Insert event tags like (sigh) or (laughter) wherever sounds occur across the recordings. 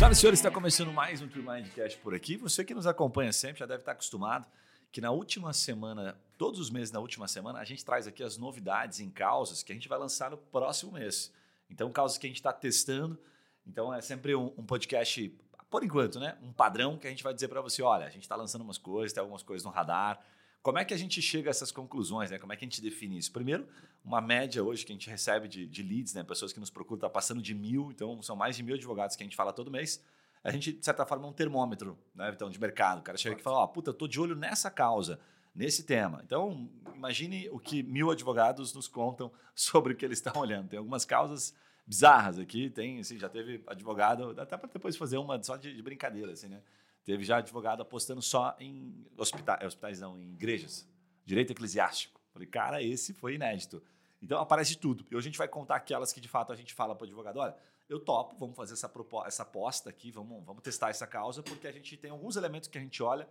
Senhoras e senhores, está começando mais um True Mindcast por aqui. Você que nos acompanha sempre já deve estar acostumado que na última semana, todos os meses na última semana, a gente traz aqui as novidades em causas que a gente vai lançar no próximo mês. Então, causas que a gente está testando. Então, é sempre um, um, podcast, por enquanto, né? Um padrão que a gente vai dizer para você: olha, a gente está lançando umas coisas, tem algumas coisas no radar. Como é que a gente chega a essas conclusões? Né? Como é que a gente define isso? Primeiro, uma média hoje que a gente recebe de, de leads, né? pessoas que nos procuram, está passando de mil, então são mais de mil advogados que a gente fala todo mês. A gente, de certa forma, é um termômetro né? então, de mercado. O cara chega aqui e fala: Ó, oh, puta, eu tô de olho nessa causa, nesse tema. Então, imagine o que mil advogados nos contam (laughs) sobre o que eles estão olhando. Tem algumas causas bizarras aqui, tem, assim, já teve advogado, até para depois fazer uma só de, de brincadeira, assim, né? Teve já advogado apostando só em hospitais, hospitais não, em igrejas, direito eclesiástico. Falei, cara, esse foi inédito. Então aparece tudo. E hoje a gente vai contar aquelas que de fato a gente fala para o advogado: olha, eu topo, vamos fazer essa, essa aposta aqui, vamos, vamos testar essa causa, porque a gente tem alguns elementos que a gente olha,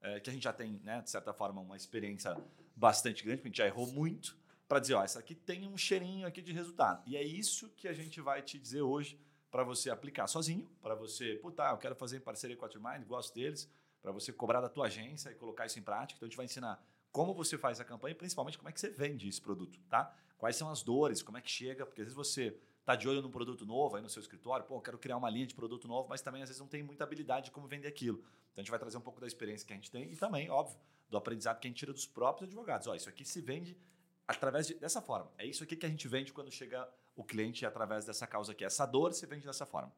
é, que a gente já tem, né, de certa forma, uma experiência bastante grande, porque a gente já errou muito, para dizer: ó, essa aqui tem um cheirinho aqui de resultado. E é isso que a gente vai te dizer hoje para você aplicar sozinho, para você, puta, eu quero fazer em parceria com a Turmind, gosto deles, para você cobrar da tua agência e colocar isso em prática. Então a gente vai ensinar como você faz a campanha e principalmente como é que você vende esse produto, tá? Quais são as dores, como é que chega, porque às vezes você está de olho num produto novo aí no seu escritório, pô, quero criar uma linha de produto novo, mas também às vezes não tem muita habilidade de como vender aquilo. Então a gente vai trazer um pouco da experiência que a gente tem e também, óbvio, do aprendizado que a gente tira dos próprios advogados. Ó, isso aqui se vende através de, dessa forma. É isso aqui que a gente vende quando chega o cliente através dessa causa aqui. Essa dor se vende dessa forma.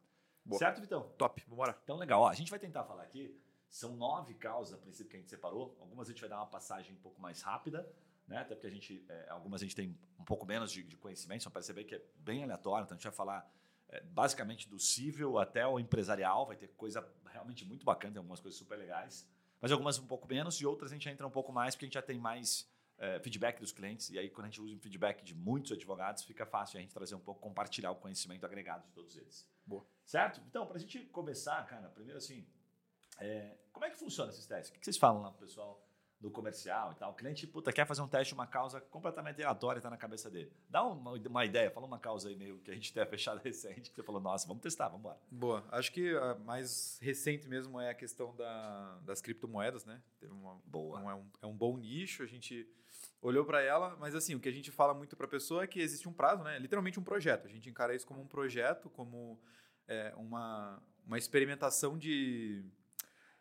Boa. Certo, Vitão? Top, vamos embora. Então, legal. Ó, a gente vai tentar falar aqui. São nove causas, a princípio, que a gente separou. Algumas a gente vai dar uma passagem um pouco mais rápida, né? Até porque a gente, é, algumas a gente tem um pouco menos de, de conhecimento, só perceber que é bem aleatório. Então, a gente vai falar é, basicamente do civil até o empresarial. Vai ter coisa realmente muito bacana, tem algumas coisas super legais. Mas algumas um pouco menos e outras a gente entra um pouco mais, porque a gente já tem mais é, feedback dos clientes. E aí, quando a gente usa o feedback de muitos advogados, fica fácil a gente trazer um pouco, compartilhar o conhecimento agregado de todos eles. Boa. Certo? Então, para a gente começar, cara, primeiro assim, é, como é que funciona esses testes? O que vocês falam lá pro pessoal do comercial e tal? O cliente, puta, quer fazer um teste uma causa completamente aleatória está na cabeça dele. Dá uma, uma ideia, fala uma causa aí meio que a gente tenha (laughs) fechado recente, que você falou, nossa, vamos testar, vamos embora. Boa. Acho que a mais recente mesmo é a questão da, das criptomoedas, né? Uma, Boa. Um, é, um, é um bom nicho, a gente olhou para ela, mas assim, o que a gente fala muito para a pessoa é que existe um prazo, né? Literalmente um projeto. A gente encara isso como um projeto, como é, uma, uma experimentação de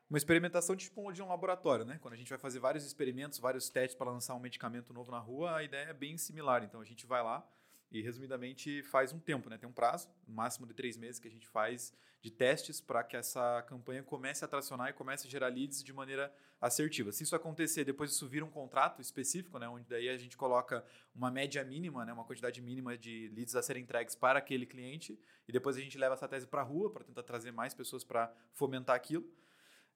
uma experimentação tipo de um laboratório, né? Quando a gente vai fazer vários experimentos, vários testes para lançar um medicamento novo na rua, a ideia é bem similar. Então a gente vai lá e resumidamente faz um tempo, né? Tem um prazo, máximo de três meses que a gente faz de testes para que essa campanha comece a tracionar e comece a gerar leads de maneira assertiva. Se isso acontecer, depois isso vira um contrato específico, né? Onde daí a gente coloca uma média mínima, né? Uma quantidade mínima de leads a serem entregues para aquele cliente e depois a gente leva essa tese para a rua para tentar trazer mais pessoas para fomentar aquilo.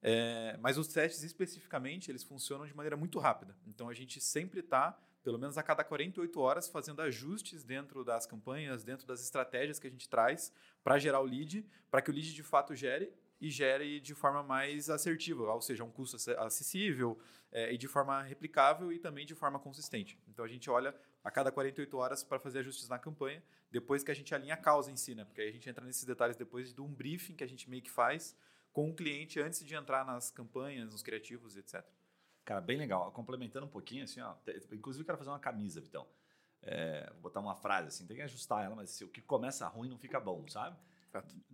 É, mas os testes especificamente eles funcionam de maneira muito rápida. Então a gente sempre está pelo menos a cada 48 horas, fazendo ajustes dentro das campanhas, dentro das estratégias que a gente traz para gerar o lead, para que o lead de fato gere e gere de forma mais assertiva, ou seja, um custo acessível é, e de forma replicável e também de forma consistente. Então a gente olha a cada 48 horas para fazer ajustes na campanha, depois que a gente alinha a causa em si, né? Porque aí a gente entra nesses detalhes depois de um briefing que a gente meio que faz com o cliente antes de entrar nas campanhas, nos criativos, etc. Cara, bem legal. Complementando um pouquinho, assim, ó, inclusive eu quero fazer uma camisa, Vitão. É, vou botar uma frase assim, tem que ajustar ela, mas assim, o que começa ruim não fica bom, sabe?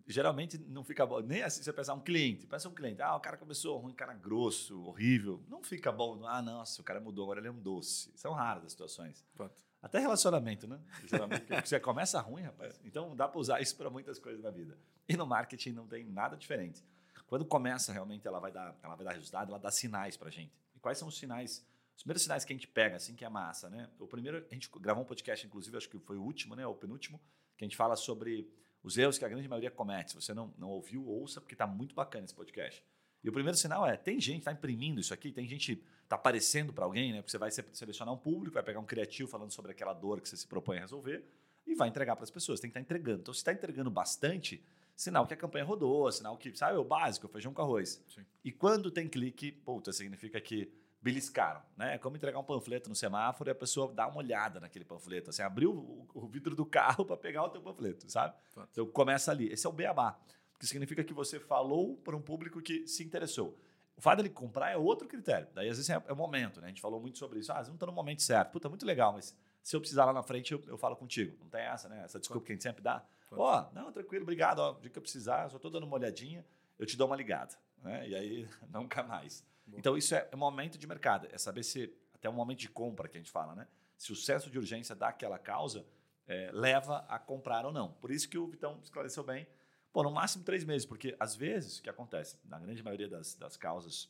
Geralmente não fica bom. Nem assim, você pensar um cliente, pensa um cliente, ah, o cara começou ruim, cara grosso, horrível. Não fica bom. Ah, nossa, o cara mudou, agora ele é um doce. São raras as situações. Fato. Até relacionamento, né? Geralmente, você começa ruim, rapaz. Então dá para usar isso para muitas coisas na vida. E no marketing não tem nada diferente. Quando começa realmente, ela vai dar, ela vai dar resultado, ela dá sinais para gente quais são os sinais, os primeiros sinais que a gente pega, assim, que é massa, né? O primeiro, a gente gravou um podcast, inclusive, acho que foi o último, né? O penúltimo, que a gente fala sobre os erros que a grande maioria comete. Se você não, não ouviu, ouça, porque está muito bacana esse podcast. E o primeiro sinal é: tem gente que está imprimindo isso aqui, tem gente está aparecendo para alguém, né? Porque você vai selecionar um público, vai pegar um criativo falando sobre aquela dor que você se propõe a resolver e vai entregar para as pessoas. Tem que estar tá entregando. Então, se está entregando bastante, sinal que a campanha rodou, sinal que, sabe, o básico, feijão com arroz. Sim. E quando tem clique, puta, significa que beliscaram, né? É como entregar um panfleto no semáforo e a pessoa dá uma olhada naquele panfleto, assim, abriu o, o vidro do carro (laughs) para pegar o teu panfleto, sabe? Fato. Então começa ali. Esse é o beabá. Que significa que você falou para um público que se interessou. O fato dele comprar é outro critério. Daí, às vezes, é, é o momento, né? A gente falou muito sobre isso. Ah, não está no momento certo. Puta, muito legal, mas se eu precisar lá na frente, eu, eu falo contigo. Não tem essa, né? Essa desculpa que a gente sempre dá. Ó, oh, não, tranquilo, obrigado. Ó, dia que eu precisar, só estou dando uma olhadinha, eu te dou uma ligada. Né? E aí, (laughs) nunca mais. Bom. Então, isso é, é momento de mercado. É saber se, até o momento de compra que a gente fala, né? Se o senso de urgência daquela causa é, leva a comprar ou não. Por isso que o Vitão esclareceu bem. Pô, no máximo três meses, porque às vezes, o que acontece? Na grande maioria das, das causas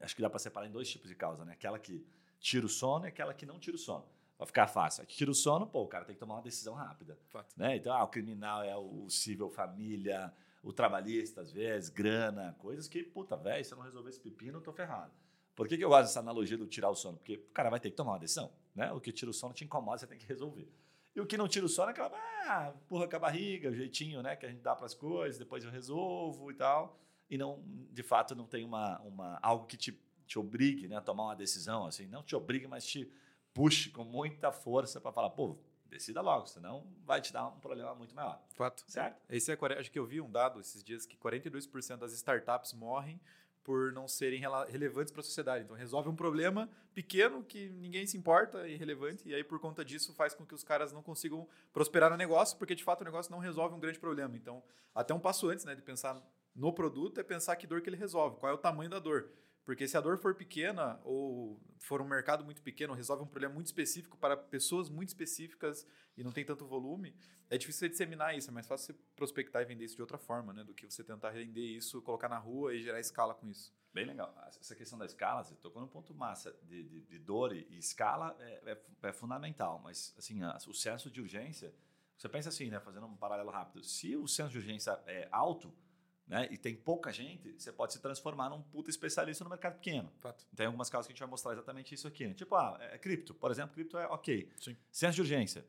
acho que dá para separar em dois tipos de causa, né? Aquela que tira o sono e aquela que não tira o sono. Vai ficar fácil. A que tira o sono, pô, o cara tem que tomar uma decisão rápida. Fato. Né? Então, ah, o criminal é o civil família, o trabalhista, às vezes, grana, coisas que, puta, velho, se eu não resolver esse pepino, eu tô ferrado. Por que, que eu gosto dessa analogia do tirar o sono? Porque o cara vai ter que tomar uma decisão. Né? O que tira o sono te incomoda, você tem que resolver. E o que não tira o sono é aquela, ah, porra com a barriga, o jeitinho né, que a gente dá para as coisas, depois eu resolvo e tal. E não, de fato, não tem uma, uma, algo que te te obrigue né, a tomar uma decisão, assim, não te obrigue, mas te puxe com muita força para falar, pô, decida logo, senão vai te dar um problema muito maior. Fato. Certo? Esse é, acho que eu vi um dado esses dias que 42% das startups morrem por não serem relevantes para a sociedade. Então, resolve um problema pequeno que ninguém se importa, é irrelevante, e aí, por conta disso, faz com que os caras não consigam prosperar no negócio, porque, de fato, o negócio não resolve um grande problema. Então, até um passo antes né, de pensar no produto é pensar que dor que ele resolve, qual é o tamanho da dor. Porque se a dor for pequena ou for um mercado muito pequeno, resolve um problema muito específico para pessoas muito específicas e não tem tanto volume, é difícil você disseminar isso. É mais fácil você prospectar e vender isso de outra forma, né? Do que você tentar render isso, colocar na rua e gerar escala com isso. Bem legal. Essa questão da escala, você tocou num ponto massa de, de, de dor e escala é, é, é, fundamental. Mas, assim, o senso de urgência, você pensa assim, né? Fazendo um paralelo rápido. Se o senso de urgência é alto, né, e tem pouca gente, você pode se transformar num puta especialista no mercado pequeno. Fato. Tem algumas causas que a gente vai mostrar exatamente isso aqui. Né? Tipo, ah, é, cripto, por exemplo, cripto é ok. Sim. Senso de urgência.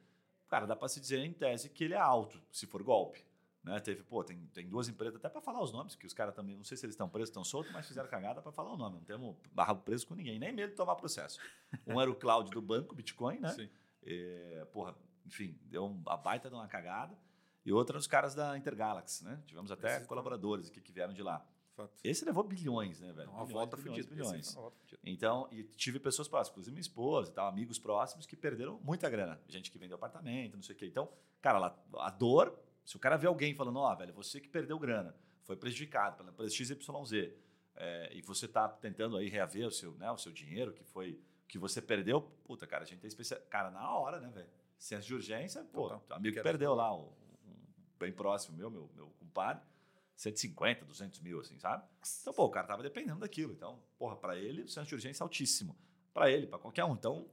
Cara, dá para se dizer em tese que ele é alto, se for golpe. Né? Teve, pô, tem, tem duas empresas, até para falar os nomes, que os caras também, não sei se eles estão presos, estão soltos, mas fizeram cagada para falar o nome. Não temos barra preso com ninguém, nem medo de tomar processo. Um era o cloud do banco, Bitcoin, né? Sim. É, porra, enfim, deu uma baita de uma cagada e outra nos caras da Intergalaxy, né? Tivemos até Esse colaboradores aqui que vieram de lá. Fato. Esse levou bilhões, né, velho? Uma bilhões, volta bilhões, bilhões. Então, e tive pessoas próximas, inclusive minha esposa e tal, amigos próximos que perderam muita grana. Gente que vendeu apartamento, não sei o quê. Então, cara, a dor, se o cara vê alguém falando, ó, oh, velho, você que perdeu grana, foi prejudicado pela empresa XYZ, é, e você está tentando aí reaver o seu, né, o seu dinheiro que foi que você perdeu, puta, cara, a gente tem especial. Cara, na hora, né, velho? Senso de urgência, pô, então, amigo que perdeu lá o bem próximo meu, meu, meu compadre, 150, 200 mil, assim, sabe? Então, pô, o cara tava dependendo daquilo. Então, porra, para ele, o senso de urgência é altíssimo. Para ele, para qualquer um. Então,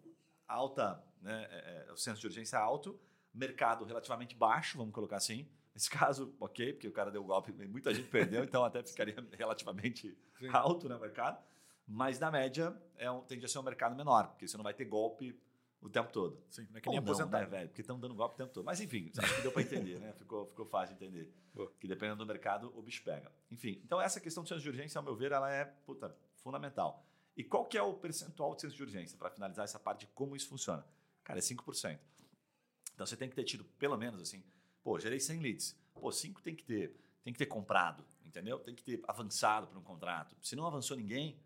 alta, né? É, é, o senso de urgência é alto, mercado relativamente baixo, vamos colocar assim. Nesse (laughs) caso, ok, porque o cara deu golpe, muita gente perdeu, então até ficaria (laughs) relativamente Sim. alto no né, mercado. Mas, na média, é um, tende a ser um mercado menor, porque você não vai ter golpe o tempo todo. Sim, não é que nem aposentar. Né, velho? Porque estão dando golpe o tempo todo. Mas enfim, acho que deu para entender, né? Ficou, ficou fácil de entender. Boa. Que dependendo do mercado, o bicho pega. Enfim, então essa questão de senso de urgência, ao meu ver, ela é puta, fundamental. E qual que é o percentual de senso de urgência? Para finalizar essa parte de como isso funciona. Cara, é 5%. Então você tem que ter tido, pelo menos assim, pô, gerei 100 leads. Pô, 5 tem que ter, tem que ter comprado, entendeu? Tem que ter avançado para um contrato. Se não avançou ninguém,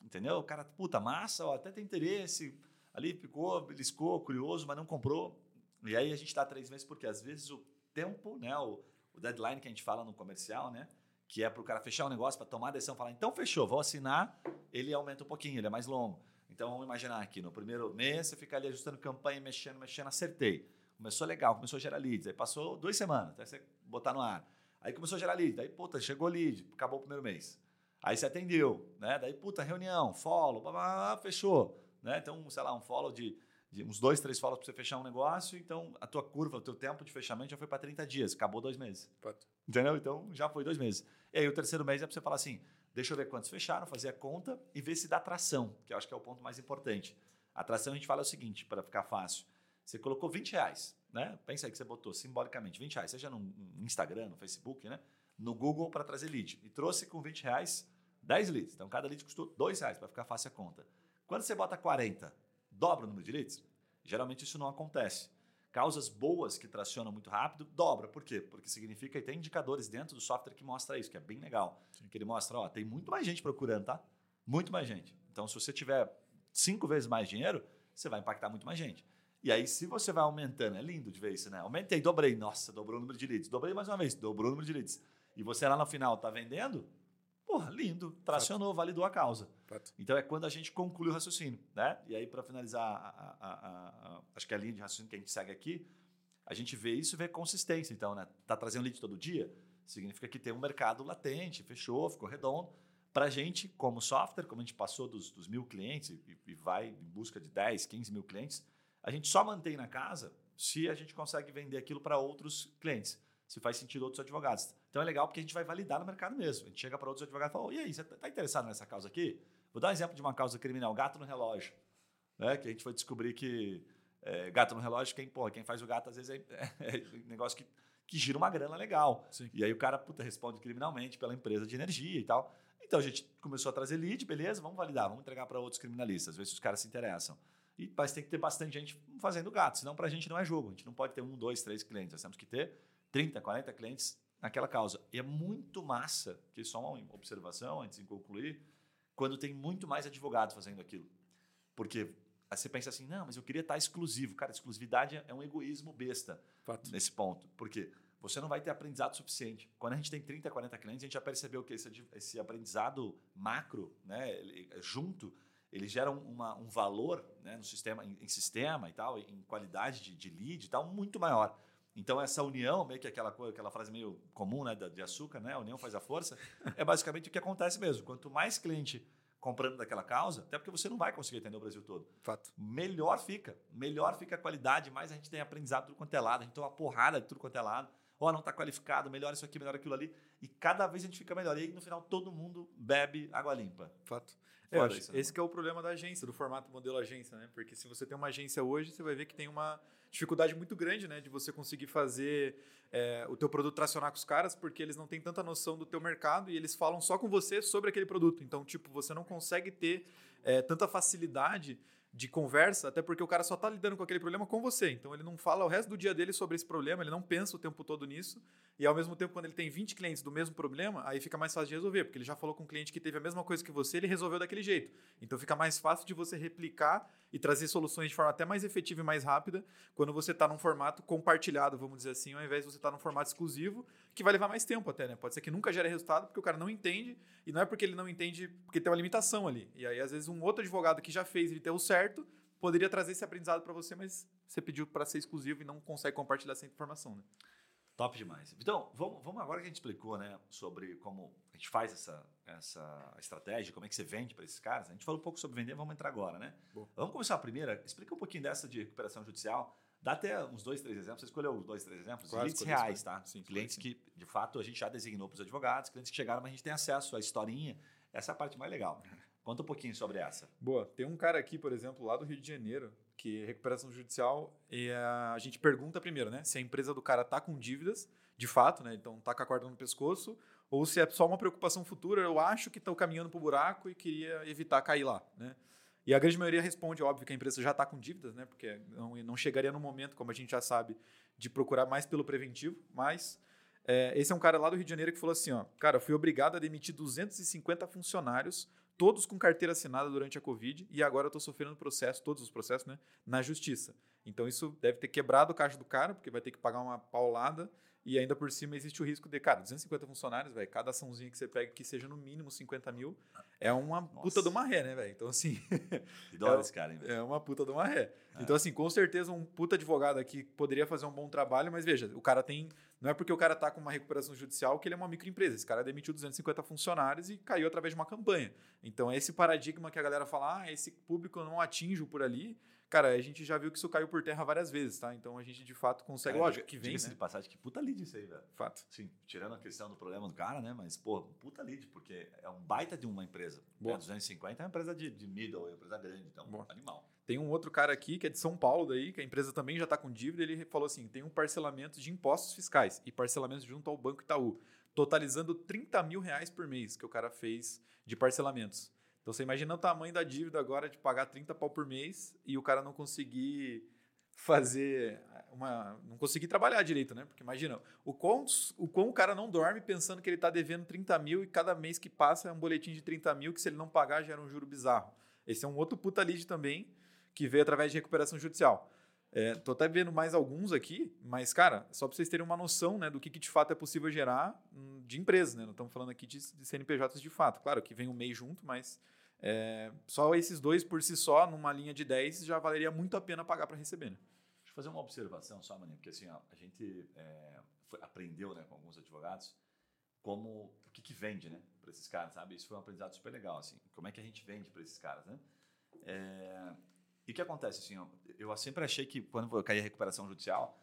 entendeu? O cara, puta, massa, ó, até tem interesse, ali ficou, beliscou, curioso, mas não comprou. E aí a gente está três meses, porque às vezes o tempo, né, o, o deadline que a gente fala no comercial, né, que é para o cara fechar o negócio, para tomar a decisão, falar, então fechou, vou assinar, ele aumenta um pouquinho, ele é mais longo. Então vamos imaginar aqui, no primeiro mês você fica ali ajustando campanha, mexendo, mexendo, acertei. Começou legal, começou a gerar leads, aí passou duas semanas, até você botar no ar. Aí começou a gerar leads, aí puta, chegou lead, acabou o primeiro mês. Aí você atendeu, né? Daí puta, reunião, follow, blá, blá, blá, fechou. Né? Então, sei lá, um follow de, de uns dois, três follows para você fechar um negócio, então a tua curva, o teu tempo de fechamento já foi para 30 dias, acabou dois meses. Fato. Entendeu? Então já foi dois meses. E aí o terceiro mês é para você falar assim: deixa eu ver quantos fecharam, fazer a conta e ver se dá tração, que eu acho que é o ponto mais importante. A tração a gente fala o seguinte, para ficar fácil. Você colocou 20 reais, né? Pensa aí que você botou simbolicamente 20 reais, seja no Instagram, no Facebook, né? No Google para trazer lead. E trouxe com 20 reais 10 leads. Então cada lead custou 2 reais para ficar fácil a conta. Quando você bota 40, dobra o número de leads? Geralmente isso não acontece. Causas boas que tracionam muito rápido, dobra. Por quê? Porque significa que tem indicadores dentro do software que mostra isso, que é bem legal. Sim. Que ele mostra, ó, tem muito mais gente procurando, tá? Muito mais gente. Então, se você tiver cinco vezes mais dinheiro, você vai impactar muito mais gente. E aí, se você vai aumentando, é lindo de ver isso, né? Aumentei, dobrei. Nossa, dobrou o número de leads. Dobrei mais uma vez, dobrou o número de leads. E você lá no final tá vendendo, porra, lindo, tracionou, Fato. validou a causa. Fato. Então é quando a gente conclui o raciocínio, né? E aí, para finalizar, a, a, a, acho que a linha de raciocínio que a gente segue aqui, a gente vê isso e vê consistência. Então, né? Tá trazendo lead todo dia, significa que tem um mercado latente, fechou, ficou redondo. Para a gente, como software, como a gente passou dos, dos mil clientes e, e, vai em busca de 10, 15 mil clientes, a gente só mantém na casa se a gente consegue vender aquilo para outros clientes, se faz sentido outros advogados. Então é legal porque a gente vai validar no mercado mesmo. A gente chega para outros advogados e fala: oh, e aí, você está interessado nessa causa aqui? Vou dar um exemplo de uma causa criminal: gato no relógio. Né? Que a gente foi descobrir que é, gato no relógio, quem, porra, quem faz o gato às vezes é, é, (laughs) é um negócio que, que gira uma grana legal. Sim. E aí o cara puta, responde criminalmente pela empresa de energia e tal. Então a gente começou a trazer lead, beleza, vamos validar, vamos entregar para outros criminalistas, ver se os caras se interessam. E, mas tem que ter bastante gente fazendo gato, senão para a gente não é jogo. A gente não pode ter um, dois, três clientes. Nós temos que ter 30, 40 clientes naquela causa. E é muito massa, que só uma observação antes de concluir, quando tem muito mais advogados fazendo aquilo. Porque você pensa assim, não, mas eu queria estar exclusivo. Cara, exclusividade é um egoísmo besta Fato. nesse ponto. Por quê? você não vai ter aprendizado suficiente. Quando a gente tem 30, 40 clientes, a gente já percebeu que esse, esse aprendizado macro, né, ele, junto, ele gera uma, um valor né, no sistema, em, em, sistema e tal, em qualidade de, de lead e tal, muito maior. Então, essa união, meio que aquela, coisa, aquela frase meio comum né, de açúcar, né, a união faz a força, é basicamente o que acontece mesmo. Quanto mais cliente comprando daquela causa, até porque você não vai conseguir atender o Brasil todo. Fato. Melhor fica. Melhor fica a qualidade, mais a gente tem aprendizado tudo quanto é lado, a gente tem uma porrada de tudo quanto é lado ó, oh, não está qualificado, melhor isso aqui, melhor aquilo ali. E cada vez a gente fica melhor. E aí, no final, todo mundo bebe água limpa. Fato. É, isso, esse é o problema da agência, do formato modelo agência, né? Porque se você tem uma agência hoje, você vai ver que tem uma dificuldade muito grande, né? De você conseguir fazer é, o teu produto tracionar com os caras, porque eles não têm tanta noção do teu mercado e eles falam só com você sobre aquele produto. Então, tipo, você não consegue ter é, tanta facilidade de conversa, até porque o cara só está lidando com aquele problema com você. Então ele não fala o resto do dia dele sobre esse problema, ele não pensa o tempo todo nisso. E ao mesmo tempo, quando ele tem 20 clientes do mesmo problema, aí fica mais fácil de resolver, porque ele já falou com um cliente que teve a mesma coisa que você, ele resolveu daquele jeito. Então fica mais fácil de você replicar e trazer soluções de forma até mais efetiva e mais rápida quando você está num formato compartilhado, vamos dizer assim, ao invés de você estar tá num formato exclusivo, que vai levar mais tempo até, né? Pode ser que nunca gere resultado porque o cara não entende, e não é porque ele não entende, porque tem uma limitação ali. E aí, às vezes, um outro advogado que já fez e deu certo poderia trazer esse aprendizado para você, mas você pediu para ser exclusivo e não consegue compartilhar essa informação, né? Top demais. Então, vamos, vamos agora que a gente explicou, né, sobre como a gente faz essa, essa estratégia, como é que você vende para esses caras. A gente falou um pouco sobre vender, vamos entrar agora, né? Vamos começar a primeira. Explica um pouquinho dessa de recuperação judicial. Dá até uns dois, três exemplos. Você escolheu os dois, três exemplos? Claro, clientes reais, tá? Sim, clientes sim. que, de fato, a gente já designou para os advogados, clientes que chegaram, mas a gente tem acesso à historinha. Essa é a parte mais legal. (laughs) Conta um pouquinho sobre essa. Boa. Tem um cara aqui, por exemplo, lá do Rio de Janeiro, que é recuperação judicial, e a gente pergunta primeiro, né? Se a empresa do cara tá com dívidas, de fato, né? Então tá com a corda no pescoço, ou se é só uma preocupação futura, eu acho que estão caminhando para o buraco e queria evitar cair lá, né? E a grande maioria responde, óbvio, que a empresa já está com dívidas, né? Porque não, não chegaria no momento, como a gente já sabe, de procurar mais pelo preventivo, mas é, esse é um cara lá do Rio de Janeiro que falou assim, ó, cara, fui obrigado a demitir 250 funcionários todos com carteira assinada durante a Covid e agora eu estou sofrendo processo, todos os processos, né, na justiça. Então isso deve ter quebrado o caixa do cara, porque vai ter que pagar uma paulada e ainda por cima existe o risco de, cara, 250 funcionários, velho, cada açãozinha que você pega que seja no mínimo 50 mil é uma Nossa. puta de uma ré, né, velho? Então, assim. Que dólar (laughs) é, esse cara, hein, É uma puta de uma ré. É. Então, assim, com certeza um puta advogado aqui poderia fazer um bom trabalho, mas veja, o cara tem. Não é porque o cara tá com uma recuperação judicial que ele é uma microempresa. Esse cara demitiu 250 funcionários e caiu através de uma campanha. Então, é esse paradigma que a galera fala, ah, esse público não atinge por ali. Cara, a gente já viu que isso caiu por terra várias vezes, tá? Então a gente de fato consegue. É, lógico que vem. Né? de passagem, que puta lead isso aí, velho. Fato. Sim, tirando a questão do problema do cara, né? Mas, pô, puta lead, porque é um baita de uma empresa. Boa. É, 250 é uma empresa de, de middle, é uma empresa grande, então, Boa. animal. Tem um outro cara aqui que é de São Paulo, daí, que a empresa também já está com dívida. Ele falou assim: tem um parcelamento de impostos fiscais e parcelamento junto ao Banco Itaú, totalizando 30 mil reais por mês que o cara fez de parcelamentos. Então você imagina o tamanho da dívida agora de pagar 30 pau por mês e o cara não conseguir fazer uma. não conseguir trabalhar direito, né? Porque imagina, o quão, o quão o cara não dorme pensando que ele está devendo 30 mil e cada mês que passa é um boletim de 30 mil que se ele não pagar gera um juro bizarro. Esse é um outro puta lead também que veio através de recuperação judicial. É, tô até vendo mais alguns aqui, mas, cara, só para vocês terem uma noção né, do que, que, de fato é possível gerar hum, de empresas, né? Não estamos falando aqui de, de, CNPJs de fato. Claro que vem o MEI junto, mas é, só esses dois por si só, numa linha de 10, já valeria muito a pena pagar para receber. Né? Deixa eu fazer uma observação só, Maninho, porque assim, ó, a gente é, foi, aprendeu né, com alguns advogados como o que, que vende né, para esses caras, sabe? Isso foi um aprendizado super legal, assim. Como é que a gente vende para esses caras, né? É, e o que acontece, assim, ó, eu sempre achei que quando eu caí a recuperação judicial,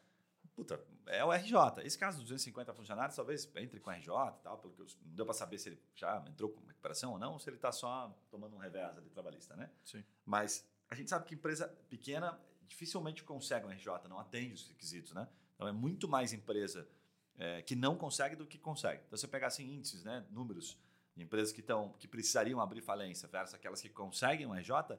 puta, é o RJ. Esse caso dos 250 funcionários, talvez entre com o RJ e tal, pelo que eu, não deu para saber se ele já entrou com recuperação ou não, ou se ele está só tomando um revés ali trabalhista, né? Sim. Mas a gente sabe que empresa pequena dificilmente consegue um RJ, não atende os requisitos, né? Então é muito mais empresa é, que não consegue do que consegue. Então você pegar assim índices, né, números de empresas que estão que precisariam abrir falência versus aquelas que conseguem um RJ,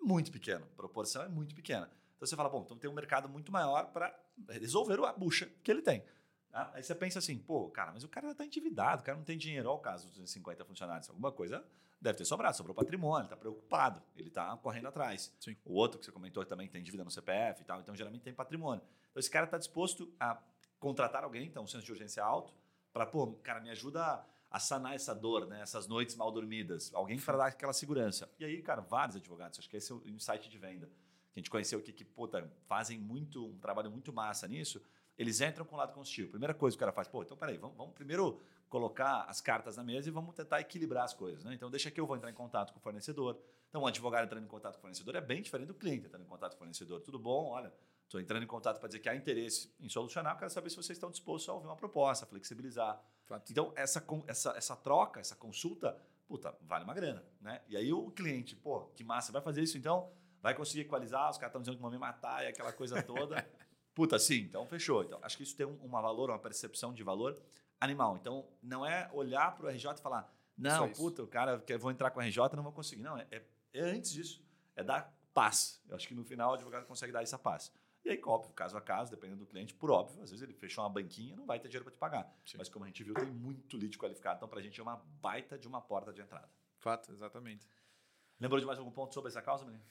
muito pequeno, a proporção é muito pequena. Então você fala, bom, então tem um mercado muito maior para resolver a bucha que ele tem. Tá? Aí você pensa assim, pô, cara, mas o cara está endividado, o cara não tem dinheiro, olha o caso dos 250 funcionários, alguma coisa deve ter sobrado, sobrou patrimônio, está preocupado, ele está correndo atrás. Sim. O outro que você comentou também tem dívida no CPF e tal, então geralmente tem patrimônio. Então esse cara está disposto a contratar alguém, então um senso de urgência alto, para, pô, cara, me ajuda a sanar essa dor, né? essas noites mal dormidas. Alguém para dar aquela segurança. E aí, cara, vários advogados, acho que esse é o insight de venda. Que a gente conheceu aqui que, puta, fazem muito, um trabalho muito massa nisso. Eles entram com o lado consultivo. Primeira coisa que o cara faz, pô, então peraí, vamos, vamos primeiro colocar as cartas na mesa e vamos tentar equilibrar as coisas. Né? Então, deixa que eu vou entrar em contato com o fornecedor. Então, o advogado entrando em contato com o fornecedor é bem diferente do cliente entrando em contato com o fornecedor. Tudo bom? Olha, estou entrando em contato para dizer que há interesse em solucionar, eu quero saber se vocês estão dispostos a ouvir uma proposta, a flexibilizar. Fato. Então, essa, essa, essa troca, essa consulta, puta, vale uma grana. Né? E aí o cliente, pô, que massa, vai fazer isso então? Vai conseguir equalizar, os caras estão dizendo que vão me matar e aquela coisa toda. (laughs) puta, sim, então fechou. Então, acho que isso tem um, um valor, uma percepção de valor animal. Então, não é olhar para o RJ e falar, não, puta, o cara, eu vou entrar com o RJ, não vou conseguir. Não, é, é, é antes disso. É dar paz. Eu acho que no final o advogado consegue dar essa paz. E aí, óbvio, caso a caso, dependendo do cliente, por óbvio, às vezes ele fechou uma banquinha, não vai ter dinheiro para te pagar. Sim. Mas como a gente viu, tem muito lead qualificado, então para a gente é uma baita de uma porta de entrada. Fato, exatamente. Lembrou de mais algum ponto sobre essa causa, menino?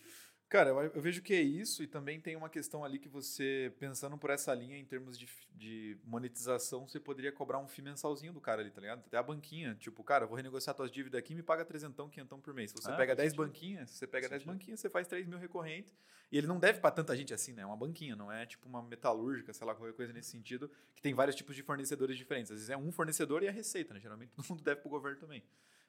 Cara, eu, eu, vejo que é isso e também tem uma questão ali que você, pensando por essa linha em termos de, de monetização, você poderia cobrar um FII mensalzinho do cara ali, tá ligado? Até a banquinha, tipo, cara, vou renegociar tuas dívidas aqui me paga trezentão, quinhentão por mês. Se você ah, pega 10 banquinhas, você pega 10 banquinhas, você faz 3 mil recorrente e ele não deve para tanta gente assim, né? É uma banquinha, não é tipo uma metalúrgica, sei lá, qualquer coisa nesse sentido, que tem vários tipos de fornecedores diferentes. Às vezes é um fornecedor e a receita, né? Geralmente (laughs) todo mundo deve pro governo também.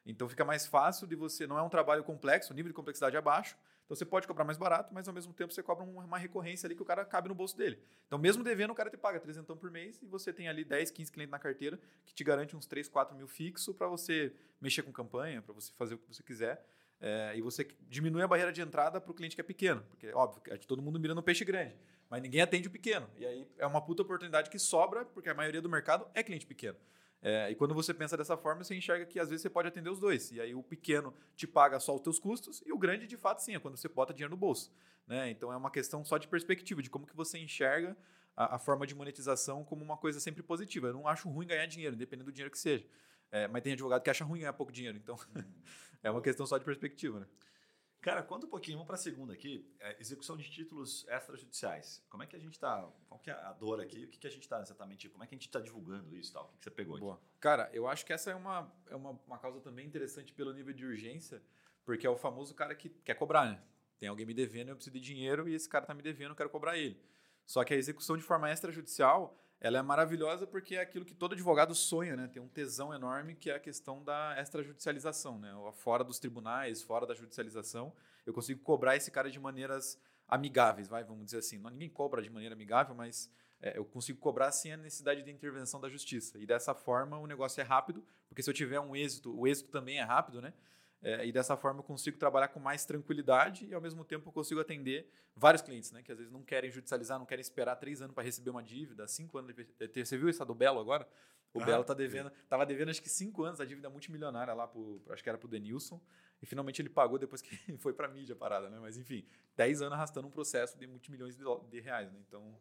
Então fica mais fácil de você, não é um trabalho complexo, o nível de complexidade é baixo, então você pode cobrar mais barato, mas ao mesmo tempo você cobra uma recorrência ali que o cara cabe no bolso dele. Então, mesmo devendo, o cara te paga 300 por mês e você tem ali 10, 15 clientes na carteira que te garante uns 3, 4 mil fixo para você mexer com campanha, para você fazer o que você quiser. É, e você diminui a barreira de entrada para o cliente que é pequeno, porque, óbvio, é todo mundo mira no peixe grande, mas ninguém atende o pequeno. E aí é uma puta oportunidade que sobra, porque a maioria do mercado é cliente pequeno. É, e quando você pensa dessa forma, você enxerga que às vezes você pode atender os dois. E aí o pequeno te paga só os teus custos e o grande, de fato, sim, é quando você bota dinheiro no bolso. Né? Então é uma questão só de perspectiva, de como que você enxerga a, a forma de monetização como uma coisa sempre positiva. Eu não acho ruim ganhar dinheiro, independente do dinheiro que seja. É, mas tem advogado que acha ruim ganhar pouco dinheiro. Então uhum. (laughs) é uma questão só de perspectiva. Né? Cara, conta um pouquinho, vamos para a segunda aqui. É, execução de títulos extrajudiciais. Como é que a gente está? Qual que é a dor aqui? O que, que a gente está exatamente? Como é que a gente está divulgando isso tal? O que, que você pegou Boa. aqui? Cara, eu acho que essa é uma, é uma, uma causa também interessante pelo nível de urgência, porque é o famoso cara que quer cobrar, né? Tem alguém me devendo, eu preciso de dinheiro e esse cara está me devendo, eu quero cobrar ele. Só que a execução de forma extrajudicial ela é maravilhosa porque é aquilo que todo advogado sonha, né? Tem um tesão enorme que é a questão da extrajudicialização, né? Fora dos tribunais, fora da judicialização, eu consigo cobrar esse cara de maneiras amigáveis, vai, vamos dizer assim. Não, ninguém cobra de maneira amigável, mas é, eu consigo cobrar sem a necessidade de intervenção da justiça. E dessa forma o negócio é rápido, porque se eu tiver um êxito, o êxito também é rápido, né? É, e dessa forma eu consigo trabalhar com mais tranquilidade e ao mesmo tempo eu consigo atender vários clientes, né? Que às vezes não querem judicializar, não querem esperar três anos para receber uma dívida, cinco anos. De... Você viu essa do Belo agora? O ah, Belo tá devendo, tava devendo acho que cinco anos a dívida multimilionária lá pro, acho que era pro Denilson, e finalmente ele pagou depois que (laughs) foi para mídia a parada, né? Mas enfim, dez anos arrastando um processo de multimilhões de, de reais, né? Então,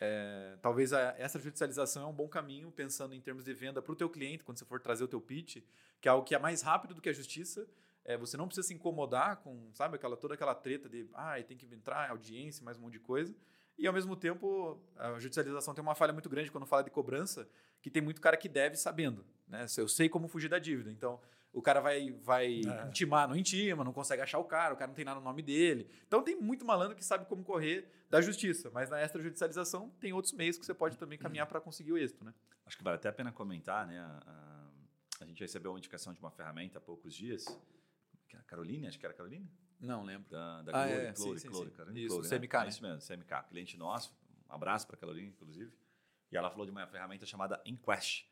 é, talvez a, essa judicialização é um bom caminho, pensando em termos de venda para o teu cliente, quando você for trazer o teu pitch, que é algo que é mais rápido do que a justiça. É, você não precisa se incomodar com, sabe, aquela, toda aquela treta de, ah, tem que entrar, audiência, mais um monte de coisa. E, ao mesmo tempo, a judicialização tem uma falha muito grande quando fala de cobrança, que tem muito cara que deve sabendo. Né? Eu sei como fugir da dívida. Então, o cara vai, vai é. intimar, não intima, não consegue achar o cara, o cara não tem nada no nome dele. Então tem muito malandro que sabe como correr da justiça, mas na extrajudicialização tem outros meios que você pode também caminhar para conseguir o êxito, né? Acho que vale até a pena comentar, né? A, a, a, gente recebeu uma indicação de uma ferramenta há poucos dias, que era a Caroline, acho que era a Caroline? Não lembro. Da, da ah, Clore, é, Clore, sim, Clore, sim, Isso, Clore, CMK, né? Isso mesmo, CMK, cliente nosso, um abraço para a Caroline, inclusive. E ela falou de uma ferramenta chamada Inquest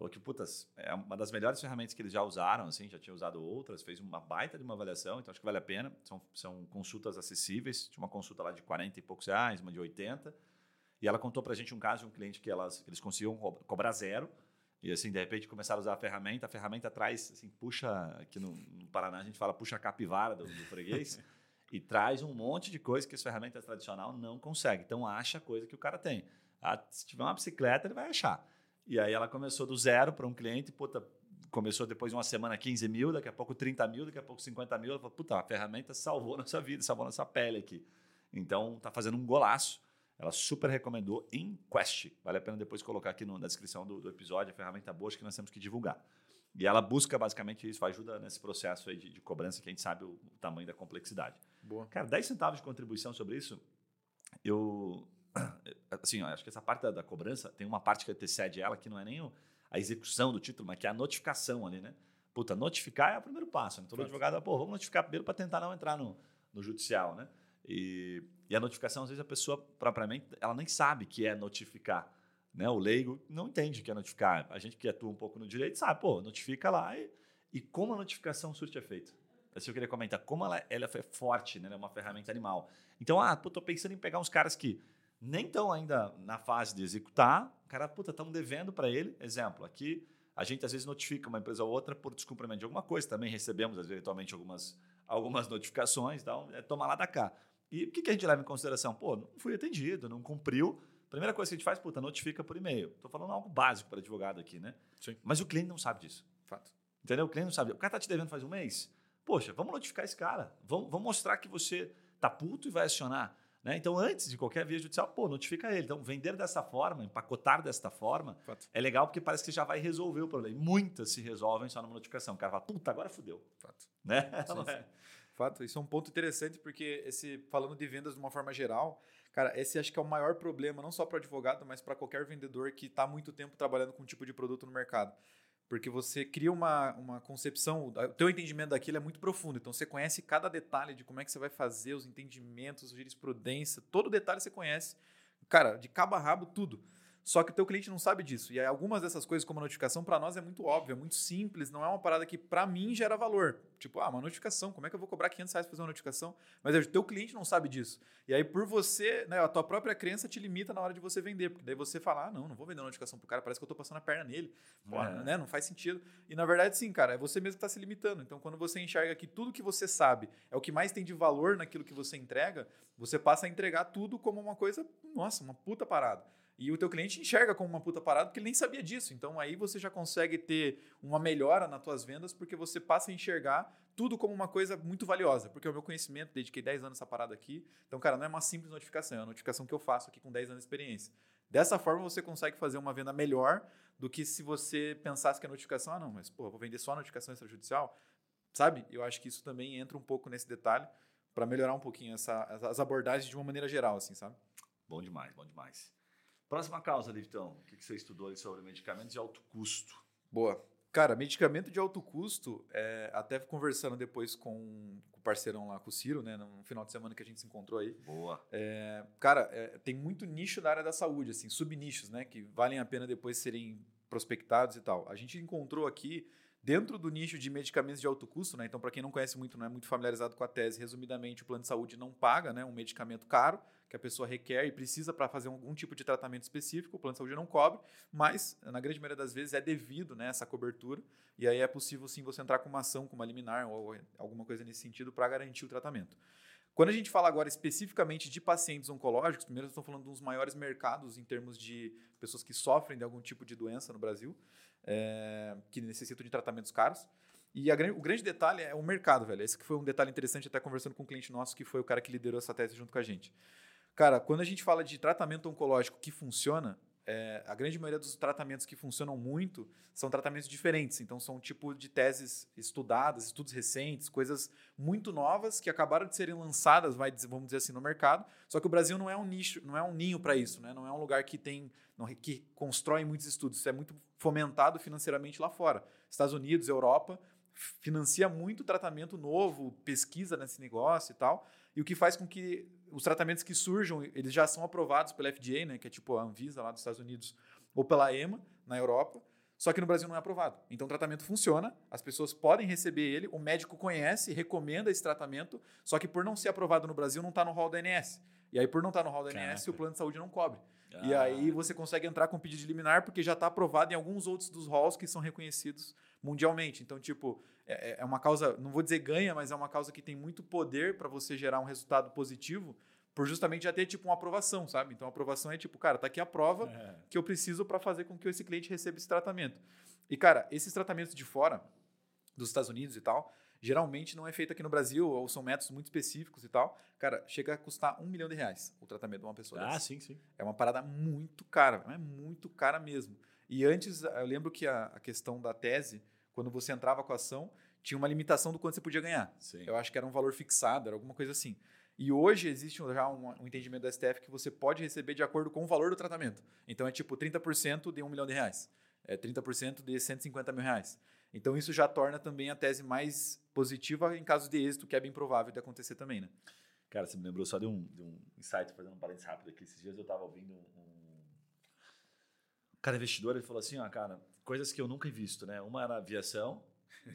falou que, putas, é uma das melhores ferramentas que eles já usaram, assim, já tinha usado outras, fez uma baita de uma avaliação, então acho que vale a pena. São, são consultas acessíveis, tinha uma consulta lá de 40 e poucos reais, uma de 80. E ela contou pra gente um caso de um cliente que elas, eles conseguiam cobrar zero, e assim, de repente começaram a usar a ferramenta, a ferramenta traz, assim, puxa, aqui no, no Paraná a gente fala puxa a capivara do, do freguês, (laughs) e traz um monte de coisa que as ferramentas tradicional não conseguem. Então acha coisa que o cara tem. Ah, se tiver uma bicicleta, ele vai achar. E aí ela começou do zero para um cliente, puta, começou depois de uma semana 15 mil, daqui a pouco 30 mil, daqui a pouco 50 mil. Ela falou, puta, a ferramenta salvou nossa vida, salvou nossa pele aqui. Então, tá fazendo um golaço. Ela super recomendou em Quest. Vale a pena depois colocar aqui no, na descrição do, do, episódio a ferramenta boa que nós temos que divulgar. E ela busca basicamente isso, ajuda nesse processo aí de, de cobrança que a gente sabe o, o, tamanho da complexidade. Boa. Cara, 10 centavos de contribuição sobre isso, eu (clears throat) assim, ó, acho que essa parte da, da, cobrança tem uma parte que antecede ela que não é nem o, a execução do título, mas que é a notificação ali, né? Puta, notificar é o primeiro passo. Né? Todo advogado, pô, vamos notificar primeiro para tentar não entrar no, no judicial, né? E, e, a notificação, às vezes, a pessoa propriamente, ela nem sabe que é notificar. Né? O leigo não entende que é notificar. A gente que atua um pouco no direito sabe, pô, notifica lá. E, e como a notificação surte efeito? Assim, eu queria comentar como ela, ela foi forte, né? Ela é uma ferramenta animal. Então, ah, pô, tô pensando em pegar uns caras que nem estão ainda na fase de executar. O cara, puta, estamos devendo para ele. Exemplo, aqui a gente às vezes notifica uma empresa ou outra por descumprimento de alguma coisa. Também recebemos, às vezes, eventualmente, algumas, algumas notificações. Então, é tomar lá da cá. E o que, que a gente leva em consideração? Pô, não fui atendido, não cumpriu. Primeira coisa que a gente faz, puta, notifica por e-mail. Estou falando algo básico para advogado aqui, né? Sim. Mas o cliente não sabe disso. Fato. Entendeu? O cliente não sabe. O cara está te devendo faz um mês. Poxa, vamos notificar esse cara. Vamos, vamos mostrar que você tá puto e vai acionar. Né? Então, antes de qualquer via judicial, pô, notifica ele. Então, vender dessa forma, empacotar desta forma, Fato. é legal porque parece que já vai resolver o problema. E muitas se resolvem só numa notificação. O cara fala, puta, agora fudeu. Fato. Né? Sim, é. Fato. Isso é um ponto interessante porque, esse falando de vendas de uma forma geral, cara, esse acho que é o maior problema, não só para o advogado, mas para qualquer vendedor que está muito tempo trabalhando com um tipo de produto no mercado porque você cria uma, uma concepção, o teu entendimento daquilo é muito profundo, então você conhece cada detalhe de como é que você vai fazer, os entendimentos, jurisprudência, todo detalhe você conhece, cara, de cabo a rabo, tudo. Só que o teu cliente não sabe disso. E algumas dessas coisas, como a notificação, para nós é muito óbvio, é muito simples, não é uma parada que para mim gera valor. Tipo, ah, uma notificação, como é que eu vou cobrar 500 reais para fazer uma notificação? Mas o teu cliente não sabe disso. E aí, por você, né, a tua própria crença te limita na hora de você vender, porque daí você fala, ah, não, não vou vender uma notificação pro cara, parece que eu tô passando a perna nele. É. né, não faz sentido. E na verdade, sim, cara, é você mesmo que está se limitando. Então, quando você enxerga que tudo que você sabe é o que mais tem de valor naquilo que você entrega, você passa a entregar tudo como uma coisa, nossa, uma puta parada. E o teu cliente enxerga como uma puta parada porque ele nem sabia disso. Então aí você já consegue ter uma melhora nas tuas vendas porque você passa a enxergar tudo como uma coisa muito valiosa. Porque o meu conhecimento, dediquei 10 anos essa parada aqui. Então, cara, não é uma simples notificação, é uma notificação que eu faço aqui com 10 anos de experiência. Dessa forma você consegue fazer uma venda melhor do que se você pensasse que a notificação, ah não, mas pô, vou vender só a notificação extrajudicial. Sabe? Eu acho que isso também entra um pouco nesse detalhe para melhorar um pouquinho essa, as abordagens de uma maneira geral, assim, sabe? Bom demais, bom demais. Próxima causa, Livitão. O que você estudou sobre medicamentos de alto custo? Boa. Cara, medicamento de alto custo, é, até conversando depois com, com, o parceirão lá, com o Ciro, né, no final de semana que a gente se encontrou aí. Boa. É, cara, é, tem muito nicho na área da saúde, assim, subnichos, né, que valem a pena depois serem prospectados e tal. A gente encontrou aqui Dentro do nicho de medicamentos de alto custo, né? Então, para quem não conhece muito, não é muito familiarizado com a tese, resumidamente, o plano de saúde não paga né, um medicamento caro que a pessoa requer e precisa para fazer algum tipo de tratamento específico, o plano de saúde não cobre, mas, na grande maioria das vezes, é devido né, essa cobertura, e aí é possível sim você entrar com uma ação, com uma liminar ou alguma coisa nesse sentido para garantir o tratamento. Quando a gente fala agora especificamente de pacientes oncológicos, primeiro estou falando dos maiores mercados em termos de pessoas que sofrem de algum tipo de doença no Brasil, é, que necessitam de tratamentos caros. E a, o grande detalhe é o mercado, velho. Esse que foi um detalhe interessante, até conversando com um cliente nosso, que foi o cara que liderou essa tese junto com a gente. Cara, quando a gente fala de tratamento oncológico que funciona, é, a grande maioria dos tratamentos que funcionam muito são tratamentos diferentes. Então, são tipo de teses estudadas, estudos recentes, coisas muito novas que acabaram de serem lançadas, vai, vamos dizer assim, no mercado. Só que o Brasil não é um nicho, não é um ninho para isso, né? Não é um lugar que tem, que constrói muitos estudos. Isso é muito fomentado financeiramente lá fora. Estados Unidos, Europa, financia muito tratamento novo, pesquisa nesse negócio e tal. E o que faz com que os tratamentos que surjam, eles já são aprovados pela FDA, né, que é tipo a Anvisa lá dos Estados Unidos, ou pela EMA na Europa, só que no Brasil não é aprovado. Então o tratamento funciona, as pessoas podem receber ele, o médico conhece, recomenda esse tratamento, só que por não ser aprovado no Brasil não está no hall da ANS. E aí por não estar tá no hall da ANS, o plano de saúde não cobre. Ah. E aí você consegue entrar com pedido de liminar porque já está aprovado em alguns outros dos halls que são reconhecidos mundialmente. Então, tipo, é, é, é uma causa, não vou dizer ganha, mas é uma causa que tem muito poder para você gerar um resultado positivo por justamente já ter tipo uma aprovação, sabe? Então a aprovação é tipo, cara, tá aqui a prova é. que eu preciso para fazer com que esse cliente receba esse tratamento. E cara, esses tratamentos de fora dos Estados Unidos e tal, geralmente não é feito aqui no Brasil ou são métodos muito específicos e tal. Cara, chega a custar um milhão de reais o tratamento de uma pessoa. Ah, dessa. sim, sim. É uma parada muito cara, é muito cara mesmo. E antes, eu lembro que a, a questão da tese, quando você entrava com a ação, tinha uma limitação do quanto você podia ganhar. Sim. Eu acho que era um valor fixado, era alguma coisa assim. E hoje existe já um, um, entendimento da STF que você pode receber de acordo com o valor do tratamento. Então é tipo 30% de um milhão de reais, é 30% de 150 mil reais. Então isso já torna também a tese mais positiva em casos de êxito, que é bem provável de acontecer também, né? Cara, você me lembrou só de um, de um insight, fazendo um parênteses rápido aqui. Esses dias eu estava ouvindo um, um cara investidor, ele falou assim, ó, cara, coisas que eu nunca visto, né? Uma era aviação,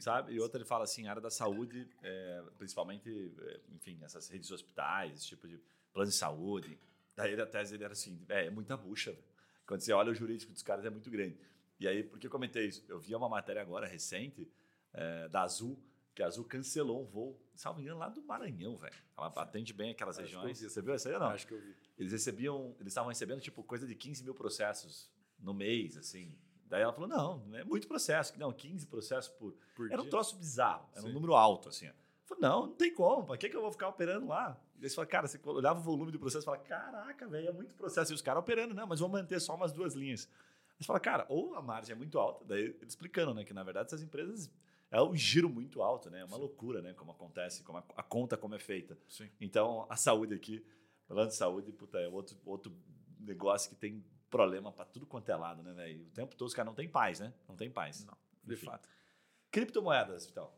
sabe? E outra ele fala assim, área da saúde, é, principalmente, é, enfim, essas redes de hospitais, esse tipo de plano de saúde. Daí a tese dele era assim, é, é muita bucha. Véio. Quando você olha o jurídico dos caras é muito grande. E aí, por que eu comentei isso? Eu vi uma matéria agora recente é, da Azul, que a Azul cancelou um voo, salvo engano, lá do Maranhão, velho. Ela atende bem aquelas Acho regiões. Você viu isso aí ou não? Acho que eu vi. Eles recebiam, eles estavam recebendo tipo coisa de 15 mil processos no mês, assim, Daí ela falou: não, é muito processo. Não, 15 processos por. por era dia? um troço bizarro, era Sim. um número alto, assim. Eu falei, não, não tem como, para que, que eu vou ficar operando lá? E aí você fala, cara, você olhava o volume do processo e fala, caraca, velho, é muito processo. E os caras operando, não, mas vou manter só umas duas linhas. Aí você fala, cara, ou a margem é muito alta, daí ele explicando, né, que na verdade essas empresas é um giro muito alto, né? É uma Sim. loucura, né? Como acontece, como a, a, conta como é feita. Sim. Então, a saúde aqui, falando de saúde, puta, é outro, outro negócio que tem problema para tudo quanto é lado, né, velho? O tempo todo os caras não tem paz, né? Não tem paz. Não, de Enfim. fato. Criptomoedas, Vital.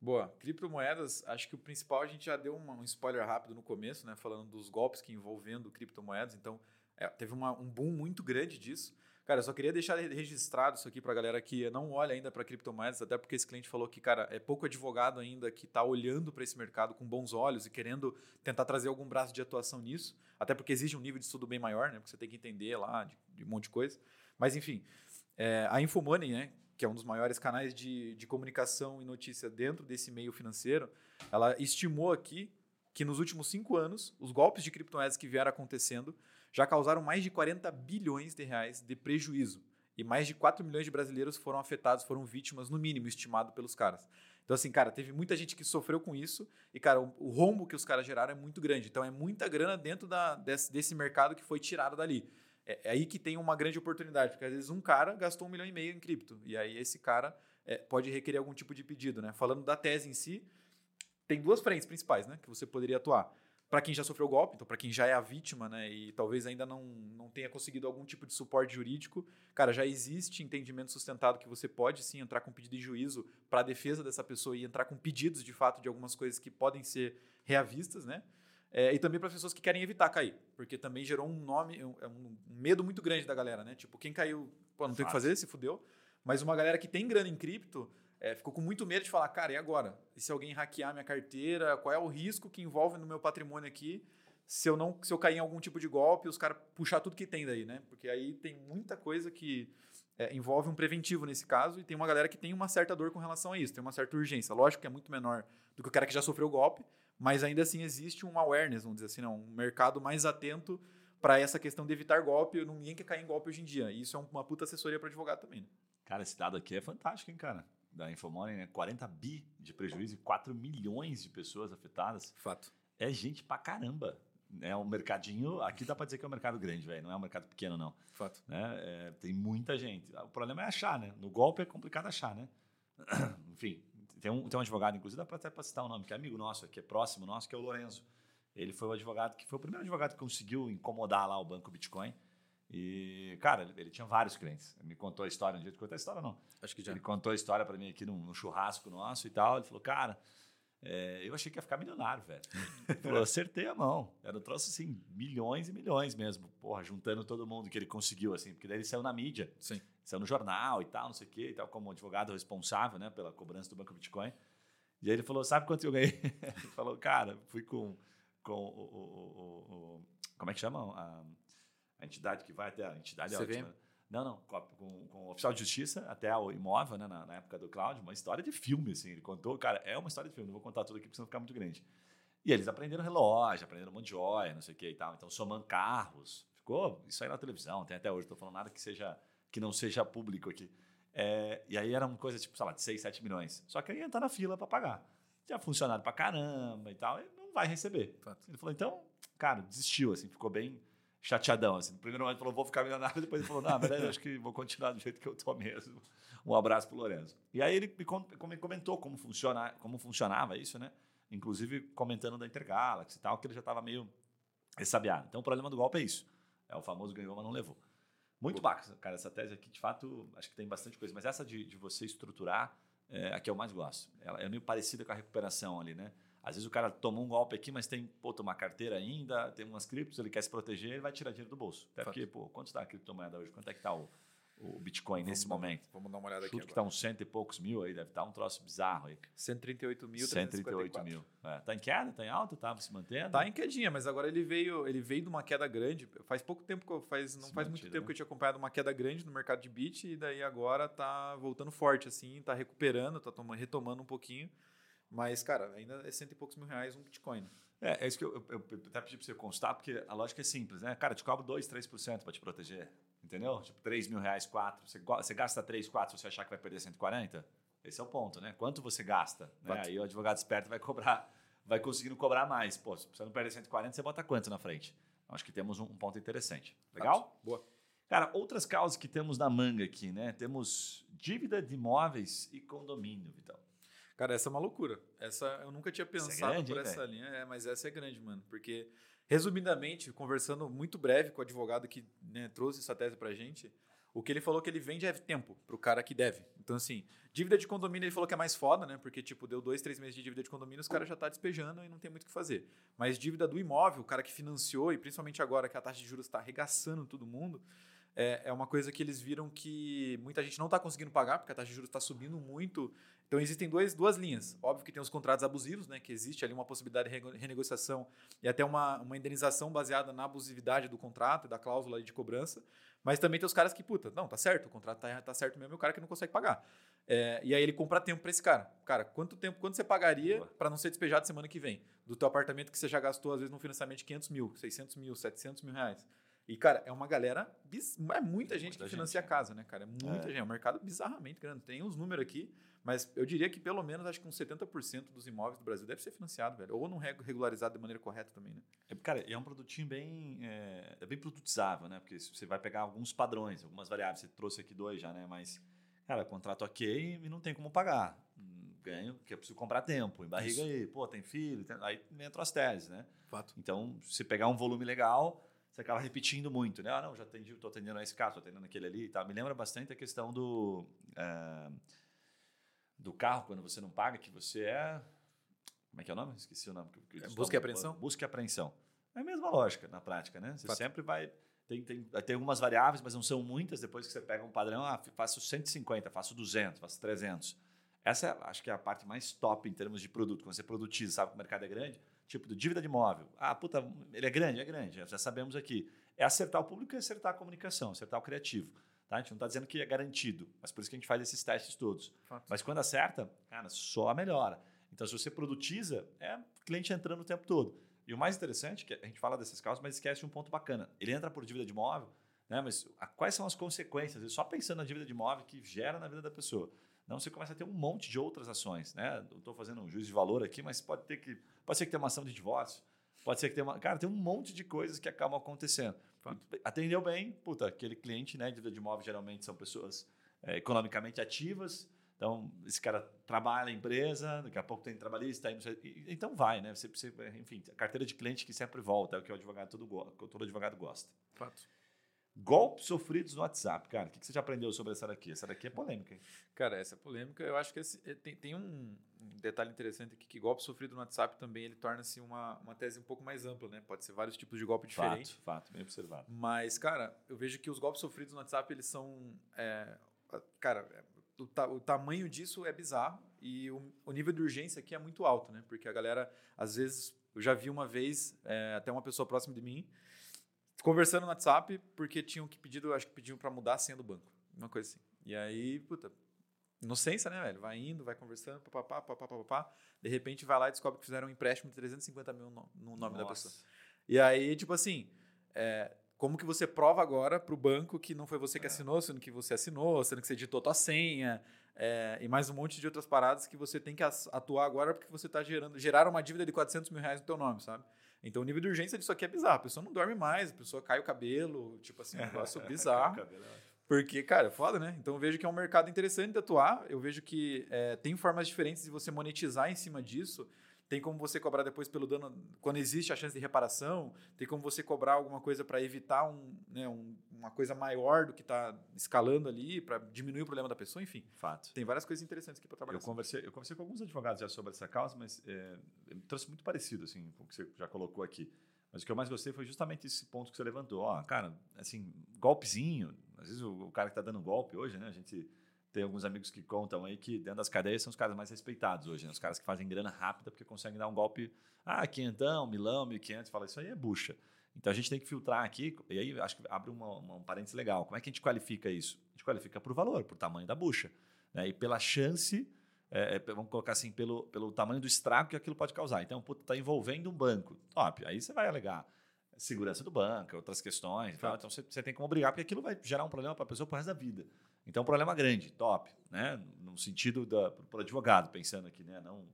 Boa. Criptomoedas, acho que o principal a gente já deu um spoiler rápido no começo, né? Falando dos golpes que envolvendo criptomoedas. Então, é, teve uma, um boom muito grande disso. Cara, eu só queria deixar registrado isso aqui para a galera que não olha ainda para criptomoedas, até porque esse cliente falou que, cara, é pouco advogado ainda que está olhando para esse mercado com bons olhos e querendo tentar trazer algum braço de atuação nisso, até porque exige um nível de estudo bem maior, né? Porque você tem que entender lá de, de um monte de coisa. Mas, enfim, é, a Infomoney, né? Que é um dos maiores canais de, de comunicação e notícia dentro desse meio financeiro, ela estimou aqui que nos últimos cinco anos, os golpes de criptomoedas que vieram acontecendo já causaram mais de 40 bilhões de reais de prejuízo. E mais de 4 milhões de brasileiros foram afetados, foram vítimas, no mínimo, estimado pelos caras. Então, assim, cara, teve muita gente que sofreu com isso e, cara, o, o rombo que os caras geraram é muito grande. Então, é muita grana dentro da, desse, desse mercado que foi tirado dali. É, é, aí que tem uma grande oportunidade, porque às vezes um cara gastou um milhão e meio em cripto e aí esse cara é, pode requerer algum tipo de pedido, né? Falando da tese em si, tem duas frentes principais, né, que você poderia atuar para quem já sofreu golpe, então para quem já é a vítima, né, e talvez ainda não, não tenha conseguido algum tipo de suporte jurídico, cara, já existe entendimento sustentado que você pode sim entrar com pedido de juízo para a defesa dessa pessoa e entrar com pedidos de fato de algumas coisas que podem ser reavistas, né? É, e também para pessoas que querem evitar cair, porque também gerou um nome, um, é um, medo muito grande da galera, né? Tipo, quem caiu, pô, não tem o que fazer, se fudeu. Mas uma galera que tem grana em cripto, é, ficou com muito medo de falar, cara, e agora? E se alguém hackear minha carteira? Qual é o risco que envolve no meu patrimônio aqui? Se eu não, se eu cair em algum tipo de golpe, os caras puxar tudo que tem daí, né? Porque aí tem muita coisa que é, envolve um preventivo nesse caso e tem uma galera que tem uma certa dor com relação a isso, tem uma certa urgência. Lógico que é muito menor do que o cara que já sofreu golpe, mas ainda assim existe um awareness, vamos dizer assim, não, um mercado mais atento para essa questão de evitar golpe. Ninguém quer cair em golpe hoje em dia. E isso é uma puta assessoria para advogado também. Né? Cara, esse dado aqui é fantástico, hein, cara? Da Infomoney, né? 40 bi de prejuízo e 4 milhões de pessoas afetadas. Fato. É gente pra caramba. É um mercadinho. Aqui dá pra dizer que é um mercado grande, velho. Não é um mercado pequeno, não. Fato. Né? É, tem muita gente. O problema é achar, né? No golpe é complicado achar, né? (clears throat) Enfim, tem um, tem um advogado, inclusive, dá pra até pra citar o nome, que é amigo nosso, que é próximo nosso, que é o Lorenzo. Ele foi o advogado que foi o primeiro advogado que conseguiu incomodar lá o banco Bitcoin. E, cara, ele tinha vários clientes. Ele me contou a história, um dia ele contou a história, não. Acho que já. Ele contou a história para mim aqui num, churrasco nosso e tal. Ele falou, cara, é, eu achei que ia ficar milionário, velho. Ele falou, acertei a mão. Era um troço assim, milhões e milhões mesmo. Porra, juntando todo mundo que ele conseguiu, assim, porque daí ele saiu na mídia. Sim. Saiu no jornal e tal, não sei o quê, e tal, como advogado responsável, né, pela cobrança do Banco Bitcoin. E aí ele falou, sabe quanto eu ganhei? (laughs) ele falou, cara, fui com, com o, o, o, o Como é que chama? A, a entidade que vai até a entidade é ótima. Não, não, com, com, o oficial de justiça até o imóvel, né, na, na, época do Cláudio, uma história de filme, assim. Ele contou, cara, é uma história de filme, não vou contar tudo aqui porque senão ficar muito grande. E eles aprenderam relógio, aprenderam um monte de joia, não sei o que e tal. Então, somando carros, ficou isso aí na televisão, tem até hoje, estou falando nada que seja que não seja público aqui. É, e aí era uma coisa tipo, sei lá, de 6, 7 milhões. Só que aí ia entrar na fila para pagar. Tinha funcionário para caramba e tal, e não vai receber. Ele falou, então, cara, desistiu, assim, ficou bem chateadão. Assim. No primeiro momento falou, vou ficar milionário, (laughs) depois ele falou, não, mas eu acho que vou continuar do jeito que eu estou mesmo. Um abraço para o Lorenzo. E aí ele me comentou como, funciona, como funcionava isso, né? Inclusive comentando da Intergalaxy e tal, que ele já estava meio ressabiado. Então o problema do golpe é isso. É o famoso ganhou, mas não levou. Muito bacana, cara. Essa tese aqui, de fato, acho que tem bastante coisa. Mas essa de, de você estruturar, é a que eu mais gosto. Ela é meio parecida com a recuperação ali, né? Às vezes o cara tomou um golpe aqui, mas tem pô, uma carteira ainda, tem umas criptos, ele quer se proteger, ele vai tirar dinheiro do bolso. Até Fato. porque, pô, quanto está a criptomoeda hoje? Quanto é que está o, o Bitcoin vamos nesse dar, momento? Vamos dar uma olhada Chuto aqui. que está uns cento e poucos mil aí, deve estar tá um troço bizarro aí. 138 mil, 138 mil. É, tá em queda? Tá em alta? Tá se mantendo? Tá em quedinha, mas agora ele veio, ele veio de uma queda grande. Faz pouco tempo que eu faz, não se faz muito tempo né? que eu tinha acompanhado uma queda grande no mercado de Bit e daí agora tá voltando forte assim, tá recuperando, tá tomando, retomando um pouquinho. Mas, cara, ainda é cento e poucos mil reais um Bitcoin. Né? É, é isso que eu, eu, eu até pedi para você constar, porque a lógica é simples, né? Cara, te cobro 2, 3% para te proteger. Entendeu? Tipo, 3 mil reais, 4. Você, você gasta 3, 4 se você achar que vai perder 140? Esse é o ponto, né? Quanto você gasta? Né? Aí o advogado esperto vai cobrar, vai conseguindo cobrar mais. Pô, se você não perder 140, você bota quanto na frente? Acho que temos um, um ponto interessante. Legal? Boa. Cara, outras causas que temos na manga aqui, né? Temos dívida de imóveis e condomínio, Vital. Cara, essa é uma loucura. Essa eu nunca tinha pensado é grande, por hein, essa véio? linha, é, mas essa é grande, mano. Porque, resumidamente, conversando muito breve com o advogado que né, trouxe essa tese pra gente, o que ele falou que ele vende é tempo pro cara que deve. Então, assim, dívida de condomínio ele falou que é mais foda, né? Porque, tipo, deu dois, três meses de dívida de condomínio, os caras já tá despejando e não tem muito o que fazer. Mas dívida do imóvel, o cara que financiou, e principalmente agora que a taxa de juros está arregaçando todo mundo, é, é uma coisa que eles viram que muita gente não está conseguindo pagar, porque a taxa de juros está subindo muito. Então existem dois, duas linhas. Óbvio que tem os contratos abusivos, né, que existe ali uma possibilidade de renegociação e até uma, uma indenização baseada na abusividade do contrato e da cláusula de cobrança. Mas também tem os caras que, puta, não, tá certo, o contrato tá, tá certo mesmo e o cara que não consegue pagar. É, e aí ele compra tempo para esse cara. Cara, quanto tempo, quanto você pagaria para não ser despejado semana que vem? Do teu apartamento que você já gastou, às vezes, no financiamento de 500 mil, 600 mil, 700 mil reais. E, cara, é uma galera. É muita gente muita que financia a casa, né, cara? É muita é. gente. É um mercado bizarramente grande. Tem uns números aqui, mas eu diria que pelo menos acho que uns 70% dos imóveis do Brasil deve ser financiado, velho. Ou não regularizado de maneira correta também, né? É, cara, é um produtinho bem. É, é bem produtizável, né? Porque você vai pegar alguns padrões, algumas variáveis. Você trouxe aqui dois já, né? Mas, cara, contrato ok e não tem como pagar. Ganho, porque eu preciso comprar tempo. Em barriga Isso. aí, pô, tem filho, tem... aí entram as teses, né? Fato. Então, se pegar um volume legal você acaba repetindo muito, né? Ah, não, já atendi, estou atendendo esse caso, estou atendendo aquele ali e tal. Me lembra bastante a questão do, é, do carro, quando você não paga, que você é. Como é que é o nome? Esqueci o nome. Que, é, busca e apreensão? Busca e apreensão. É a mesma lógica na prática, né? Você Fato. sempre vai. Tem, tem, tem algumas variáveis, mas não são muitas. Depois que você pega um padrão, ah, faço 150, faço 200, faço 300. Essa é, acho que é a parte mais top em termos de produto. Quando você produtiza, sabe que o mercado é grande, tipo, do dívida de imóvel. Ah, puta, ele é grande? É grande, já sabemos aqui. É acertar o público e acertar a comunicação, acertar o criativo. Tá? A gente não está dizendo que é garantido, mas por isso que a gente faz esses testes todos. Fato. Mas quando acerta, cara, só melhora. Então, se você produtiza, é cliente entrando o tempo todo. E o mais interessante, que a gente fala desses casos, mas esquece um ponto bacana. Ele entra por dívida de imóvel, né? mas a, quais são as consequências? Só pensando na dívida de imóvel que gera na vida da pessoa. Não, você começa a ter um monte de outras ações, né? Estou fazendo um juízo de valor aqui, mas pode ter que, pode ser que tenha uma ação de divórcio, pode ser que tenha uma, cara, tem um monte de coisas que acabam acontecendo. Atendeu bem, puta, aquele cliente, né? Dívida de imóvel geralmente são pessoas é, economicamente ativas, então esse cara trabalha na empresa, daqui a pouco tem trabalhista, aí então vai, né? Você, você, enfim, a carteira de cliente que sempre volta é o que o advogado todo, todo advogado gosta. Fato. Golpes sofridos no WhatsApp, cara. O que você já aprendeu sobre essa daqui? Essa daqui é polêmica, hein? Cara, essa é polêmica. Eu acho que esse, eh, tem, tem um detalhe interessante aqui que golpe sofrido no WhatsApp também ele torna-se uma, uma tese um pouco mais ampla, né? Pode ser vários tipos de golpe diferentes. Fato, fato, bem observado. Mas, cara, eu vejo que os golpes sofridos no WhatsApp eles são, é, cara, é, o, ta, o, tamanho disso é bizarro e o, o, nível de urgência aqui é muito alto, né? Porque a galera, às vezes, eu já vi uma vez é, até uma pessoa próxima de mim conversando no WhatsApp porque tinham que pedir, acho que pediam para mudar a senha do banco, uma coisa assim. E aí, puta, inocência, né, velho? Vai indo, vai conversando, papapá, papapá, papapá. De repente vai lá e descobre que fizeram um empréstimo de 350 mil no, no nome Nossa. da pessoa. E aí, tipo assim, é, como que você prova agora para o banco que não foi você que é. assinou, sendo que você assinou, sendo que você editou tua senha, é, e mais um monte de outras paradas que você tem que atuar agora porque você está gerando, gerar uma dívida de 400 mil reais no teu nome, sabe? Então o nível de urgência disso aqui é bizarro. A pessoa não dorme mais, a pessoa cai o cabelo, tipo assim, um (laughs) negócio bizarro. É porque, cara, é foda, né? Então eu vejo que é um mercado interessante de atuar. Eu vejo que é, tem formas diferentes de você monetizar em cima disso. Tem como você cobrar depois pelo dano, quando existe a chance de reparação, tem como você cobrar alguma coisa para evitar um, né, um, uma coisa maior do que está escalando ali, para diminuir o problema da pessoa, enfim. Fato. Tem várias coisas interessantes aqui para trabalhar. Eu conversei, eu conversei com alguns advogados já sobre essa causa, mas é, trouxe muito parecido assim, com o que você já colocou aqui. Mas o que eu mais gostei foi justamente esse ponto que você levantou. Ó, cara, assim, golpezinho. Às vezes o, o cara que está dando golpe hoje, né? A gente tem alguns amigos que contam aí que dentro das cadeias são os caras mais respeitados hoje, né? os caras que fazem grana rápida porque conseguem dar um golpe, ah, quinhentão, milão, mil quinhentos, fala, isso aí é bucha. Então a gente tem que filtrar aqui, e aí acho que abre uma, uma, um parênteses legal. Como é que a gente qualifica isso? A gente qualifica por valor, por tamanho da bucha. Né? E pela chance, é, é vamos colocar assim, pelo, pelo tamanho do estrago que aquilo pode causar. Então, está envolvendo um banco. Top. Aí você vai alegar segurança do banco, outras questões. Então você, você tem como obrigar, porque aquilo vai gerar um problema para a pessoa para o resto da vida. Então, é um problema grande, top, né? no sentido para o advogado, pensando aqui, né? não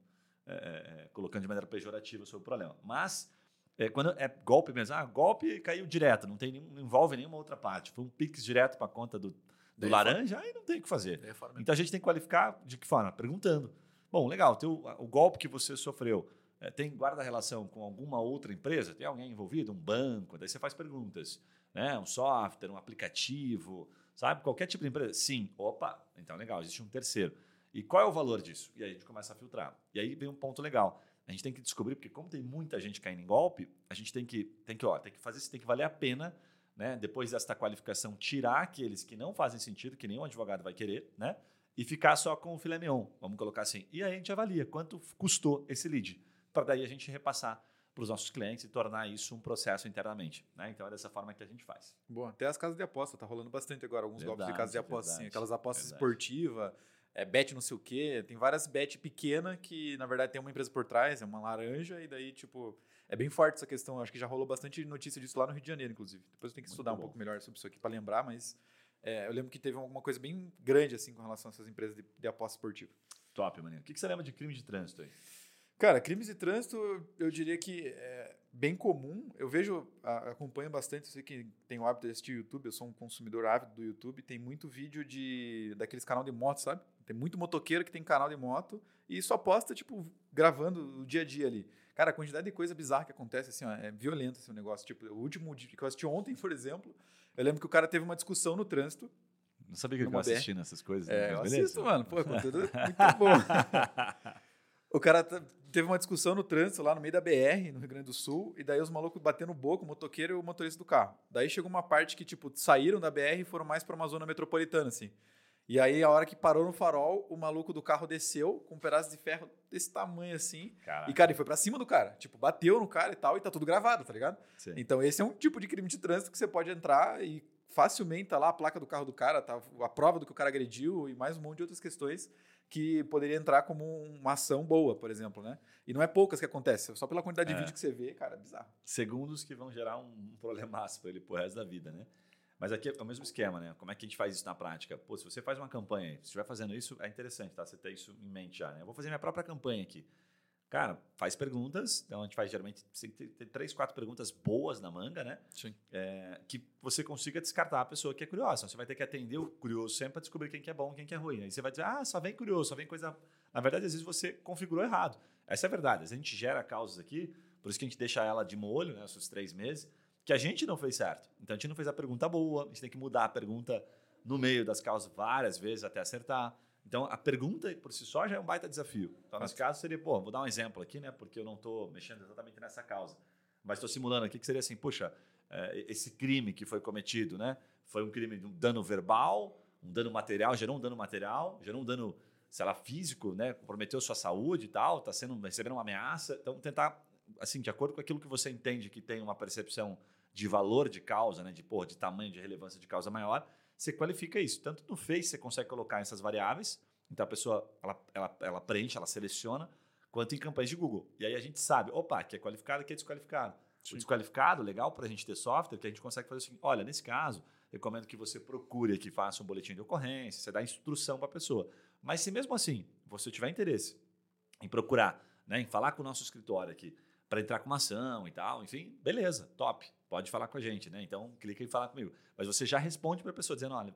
é, é, é, colocando de maneira pejorativa sobre o problema. Mas, é, quando é golpe mesmo, ah, golpe caiu direto, não, tem, não envolve nenhuma outra parte, foi um pix direto para a conta do, do laranja, aí não tem o que fazer. Então, a gente tem que qualificar de que forma? Perguntando. Bom, legal, teu, o golpe que você sofreu tem guarda relação com alguma outra empresa? Tem alguém envolvido? Um banco? Daí você faz perguntas. Né? Um software, um aplicativo, Sabe? Qualquer tipo de empresa. Sim. Opa, então legal, existe um terceiro. E qual é o valor disso? E aí a gente começa a filtrar. E aí vem um ponto legal. A gente tem que descobrir, porque como tem muita gente caindo em golpe, a gente tem que, tem que, ó, tem que fazer isso, tem que valer a pena, né? Depois desta qualificação, tirar aqueles que não fazem sentido, que nenhum advogado vai querer, né? E ficar só com o filé mignon, vamos colocar assim. E aí a gente avalia quanto custou esse lead, para daí a gente repassar para os nossos clientes e tornar isso um processo internamente. Né? Então é dessa forma que a gente faz. Bom, até as casas de aposta, tá rolando bastante agora, alguns golpes de casas de aposta, assim, aquelas apostas esportivas, é, bet não sei o quê, tem várias bet pequena que na verdade tem uma empresa por trás, é uma laranja, e daí, tipo, é bem forte essa questão. Acho que já rolou bastante notícia disso lá no Rio de Janeiro, inclusive. Depois eu tenho que Muito estudar bom. um pouco melhor sobre isso aqui para lembrar, mas é, eu lembro que teve alguma coisa bem grande assim com relação a essas empresas de, de aposta esportiva. Top, maninho. O que, que você lembra de crime de trânsito aí? Cara, crimes de trânsito, eu diria que é bem comum. Eu vejo, acompanho bastante, eu sei que tem o hábito de assistir YouTube, eu sou um consumidor ávido do YouTube, tem muito vídeo de daqueles canal de moto, sabe? Tem muito motoqueiro que tem canal de moto e só posta, tipo, gravando o dia a dia ali. Cara, a quantidade de coisa bizarra que acontece, assim, ó, é violento esse negócio. Tipo, o último que eu assisti ontem, (laughs) por exemplo, eu lembro que o cara teve uma discussão no trânsito. Não sabia que eu assistindo essas coisas. É, né? eu assisto, mano. Pô, conteúdo (laughs) muito bom. (laughs) O cara teve uma discussão no trânsito lá no meio da BR, no Rio Grande do Sul, e daí os malucos batendo boca, o motoqueiro e o motorista do carro. Daí chegou uma parte que, tipo, saíram da BR e foram mais para uma zona metropolitana, assim. E aí, a hora que parou no farol, o maluco do carro desceu com um pedaço de ferro desse tamanho assim. Caraca. E, cara, ele foi pra cima do cara. Tipo, bateu no cara e tal, e tá tudo gravado, tá ligado? Sim. Então, esse é um tipo de crime de trânsito que você pode entrar e facilmente tá lá a placa do carro do cara, tá a prova do que o cara agrediu e mais um monte de outras questões que poderia entrar como uma ação boa, por exemplo, né? E não é poucas que acontece, só pela quantidade de É. vídeo que você vê, cara, é bizarro. segundos que vão gerar um problemaço para ele pro resto da vida, né? Mas aqui é o mesmo esquema, né? Como é que a gente faz isso na prática? Pô, se você faz uma campanha, se estiver fazendo isso, é interessante, tá? Você ter isso em mente já, né? Eu vou fazer minha própria campanha aqui. Cara, faz perguntas. Então a gente faz geralmente tem que ter três, quatro perguntas boas na manga, né? Sim. É, que você consiga descartar a pessoa que é curiosa. Então, você vai ter que atender o curioso sempre para descobrir quem que é bom e quem que é ruim. Aí você vai dizer, ah, só vem curioso, só vem coisa. Na verdade, às vezes você configurou errado. Essa é a verdade. Às vezes a gente gera causas aqui, por isso que a gente deixa ela de molho, né? Esses três meses, que a gente não fez certo. Então a gente não fez a pergunta boa, a gente tem que mudar a pergunta no meio das causas várias vezes até acertar. Então a pergunta por si só já é um baita desafio. Então, nesse caso, seria, pô, vou dar um exemplo aqui, né? Porque eu não estou mexendo exatamente nessa causa. Mas estou simulando aqui que seria assim, puxa, é, esse crime que foi cometido, né? Foi um crime de um dano verbal, um dano material, gerou um dano material, gerou um dano, sei lá, físico, né? Comprometeu sua saúde e tal, está sendo recebendo uma ameaça. Então tentar, assim, de acordo com aquilo que você entende que tem uma percepção de valor de causa, né? De pô, de tamanho de relevância de causa maior, você qualifica isso. Tanto no Face você consegue colocar essas variáveis, então a pessoa ela, ela, ela preenche, ela seleciona, quanto em campanhas de Google. E aí a gente sabe, opa, aqui é qualificado, aqui é desqualificado. O desqualificado, legal para a gente ter software, que a gente consegue fazer o seguinte: olha, nesse caso, recomendo que você procure aqui, faça um boletim de ocorrência, você dá instrução para a pessoa. Mas se mesmo assim você tiver interesse em procurar, né, em falar com o nosso escritório aqui, para entrar com uma ação e tal, enfim, beleza, top, pode falar com a gente, né? Então clica em falar comigo. Mas você já responde para a pessoa dizendo: olha,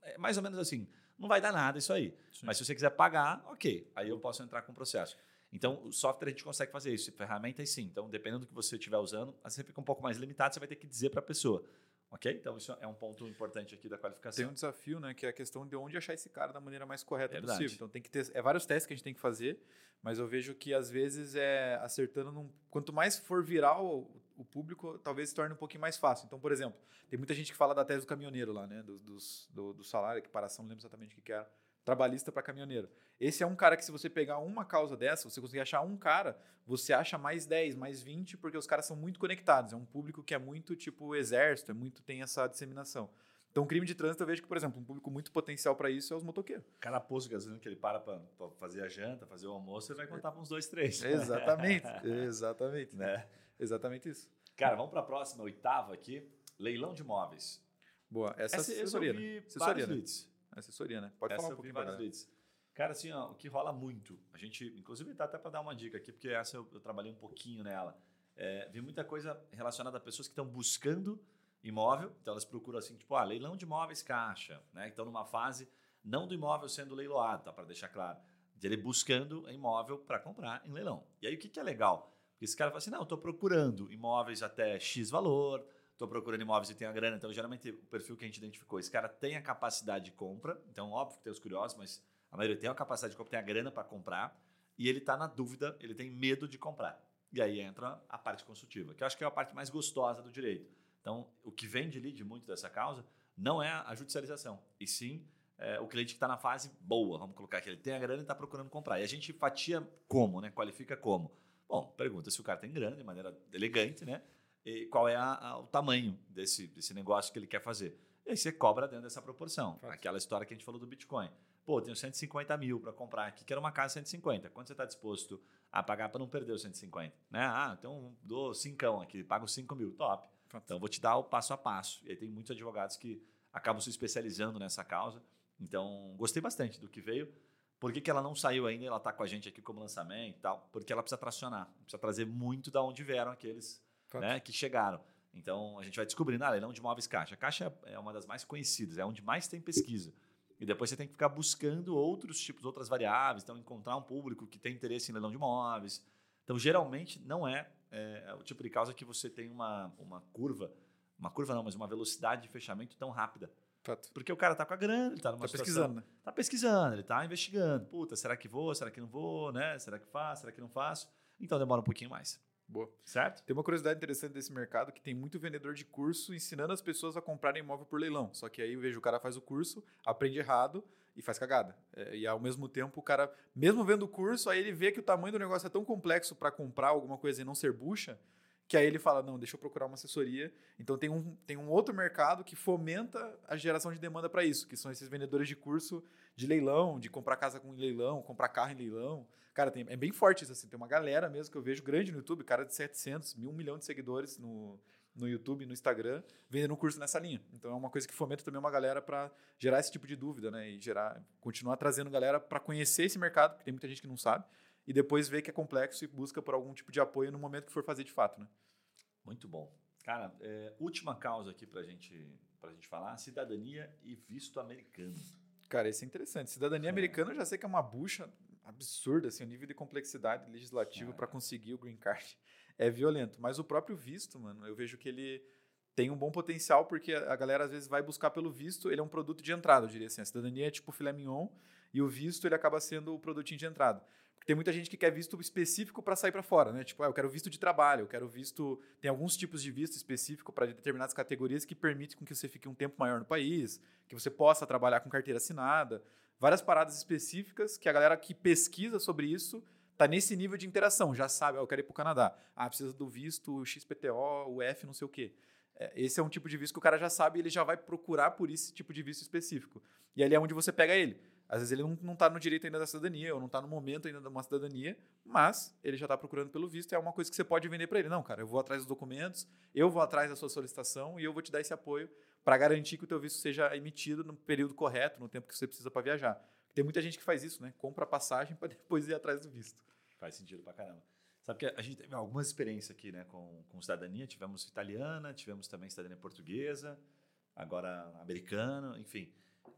é mais ou menos assim, não vai dar nada isso aí. Sim. Mas se você quiser pagar, ok, aí eu posso entrar com o processo. Então, o software a gente consegue fazer isso, ferramentas sim. Então, dependendo do que você estiver usando, você fica um pouco mais limitado, você vai ter que dizer para a pessoa. Ok? Então, isso é um ponto importante aqui da Tem qualificação. um desafio, né? Que é a questão de onde achar esse cara da maneira mais correta Verdade. possível. Então tem que ter. É vários testes que a gente tem que fazer, mas eu vejo que às vezes é acertando num. Quanto mais for viral o, o público, talvez se torne um pouquinho mais fácil. Então, por exemplo, tem muita gente que fala da tese do caminhoneiro lá, né? Do, dos- do, do salário, equiparação, não lembro exatamente o que, que era. Trabalhista para caminhoneiro. Esse é um cara que, se você pegar uma causa dessa, você conseguir achar um cara, você acha mais 10, mais 20, porque os caras são muito conectados. É um público que é muito tipo exército, é muito tem essa disseminação. Então, crime de trânsito, eu vejo que, por exemplo, um público muito potencial para isso é os motoqueiros. Cada posto de gasolina que ele para para fazer a janta, fazer o almoço, ele vai contar para uns dois, três. Exatamente, (laughs) exatamente. né? Exatamente isso. Cara, vamos para a próxima, oitava aqui. Leilão de imóveis. Boa. Essa, Essa assessoria, né? Assessoria, né? Assessoria, né? Pode Essa falar um pouquinho vários galera. leads. Cara, assim, ó, o que rola muito, a gente, inclusive, dá até para dar uma dica aqui, porque essa eu, eu trabalhei um pouquinho nela. É, vi muita coisa relacionada a pessoas que estão buscando imóvel, então elas procuram assim, tipo, ah, leilão de imóveis caixa, né? Então, numa fase não do imóvel sendo leiloado, tá? Para deixar claro, de ele buscando imóvel para comprar em leilão. E aí, o que, que é legal? Porque esse cara fala assim, não, estou procurando imóveis até X valor, estou procurando imóveis e tenho a grana. Então, geralmente, o perfil que a gente identificou, esse cara tem a capacidade de compra. Então, óbvio que tem os curiosos, mas a maioria tem a capacidade de compra, tem a grana para comprar. E ele está na dúvida, ele tem medo de comprar. E aí entra a parte consultiva, que eu acho que é a parte mais gostosa do direito. Então, o que vem de lead muito dessa causa não é a judicialização, e sim é, o cliente que está na fase boa, vamos colocar que ele tem a grana e está procurando comprar. E a gente fatia como, né? qualifica como. Bom, pergunta se o cara tem grana de maneira elegante, né? E qual é a- a- o tamanho desse, desse negócio que ele quer fazer. E aí você cobra dentro dessa proporção. Aquela história que a gente falou do Bitcoin. Pô, tenho 150 mil para comprar aqui, quero uma casa 150. Quanto você está disposto a pagar para não perder os 150? Né? Ah, então dou 5 aqui, pago 5 mil. Top. Então vou te dar o passo a passo. E aí tem muitos advogados que acabam se especializando nessa causa. Então gostei bastante do que veio. Por que, que ela não saiu ainda? Ela está com a gente aqui como lançamento e tal. Porque ela precisa tracionar, precisa trazer muito da onde vieram aqueles né, que chegaram. Então a gente vai descobrindo, ah, leilão de imóveis caixa. A caixa é uma das mais conhecidas, é onde mais tem pesquisa. E depois você tem que ficar buscando outros tipos, outras variáveis, então encontrar um público que tem interesse em leilão de imóveis. Então geralmente não é, é, o tipo de causa que você tem uma, uma curva, uma curva não, mas uma velocidade de fechamento tão rápida. Fato. Porque o cara tá com a grana, ele tá numa Tá situação- pesquisando, né? tá pesquisando, ele tá investigando. Puta, será que vou? Será que não vou? Né? Será que faço? Será que não faço? Então demora um pouquinho mais. Boa. Certo? Tem uma curiosidade interessante desse mercado que tem muito vendedor de curso ensinando as pessoas a comprarem imóvel por leilão. Só que aí eu vejo o cara faz o curso, aprende errado e faz cagada. É, e ao mesmo tempo o cara, mesmo vendo o curso, aí ele vê que o tamanho do negócio é tão complexo para comprar alguma coisa e não ser bucha, que aí ele fala, não, deixa eu procurar uma assessoria. Então tem um, tem um outro mercado que fomenta a geração de demanda para isso, que são esses vendedores de curso de leilão, de comprar casa com leilão, comprar carro em leilão. Cara, tem, é bem forte isso, assim. Tem uma galera mesmo que eu vejo grande no YouTube, cara de 700, mil, um milhão de seguidores no, no YouTube, no Instagram, vendendo um curso nessa linha. Então é uma coisa que fomenta também uma galera para gerar esse tipo de dúvida, né? E gerar, continuar trazendo galera para conhecer esse mercado, porque tem muita gente que não sabe, e depois ver que é complexo e busca por algum tipo de apoio no momento que for fazer de fato, né? Muito bom. Cara, é, última causa aqui para gente, a gente falar: cidadania e visto americano. Cara, isso é interessante. Cidadania é. americana eu já sei que é uma bucha absurda, assim, o nível de complexidade legislativa para conseguir o green card é violento. Mas o próprio visto, mano, eu vejo que ele tem um bom potencial porque a galera às vezes vai buscar pelo visto, ele é um produto de entrada, eu diria assim. A cidadania é tipo filé mignon e o visto ele acaba sendo o produtinho de entrada. Tem muita gente que quer visto específico para sair para fora, né? Tipo, ah, eu quero visto de trabalho, eu quero visto. Tem alguns tipos de visto específico para determinadas categorias que permitem com que você fique um tempo maior no país, que você possa trabalhar com carteira assinada várias paradas específicas que a galera que pesquisa sobre isso tá nesse nível de interação, já sabe, oh, eu quero ir para o Canadá. Ah, precisa do visto, XPTO, o F, não sei o quê. É, esse é um tipo de visto que o cara já sabe e ele já vai procurar por esse tipo de visto específico. E ali é onde você pega ele. Às vezes ele não está no direito ainda da cidadania, ou não está no momento ainda de uma cidadania, mas ele já está procurando pelo visto é uma coisa que você pode vender para ele. Não, cara, eu vou atrás dos documentos, eu vou atrás da sua solicitação e eu vou te dar esse apoio para garantir que o teu visto seja emitido no período correto, no tempo que você precisa para viajar. Tem muita gente que faz isso, né? Compra passagem para (laughs) depois ir atrás do visto. Faz sentido para caramba. Sabe que a gente teve algumas experiências aqui, né, com, com cidadania. Tivemos italiana, tivemos também cidadania portuguesa, agora americana, enfim.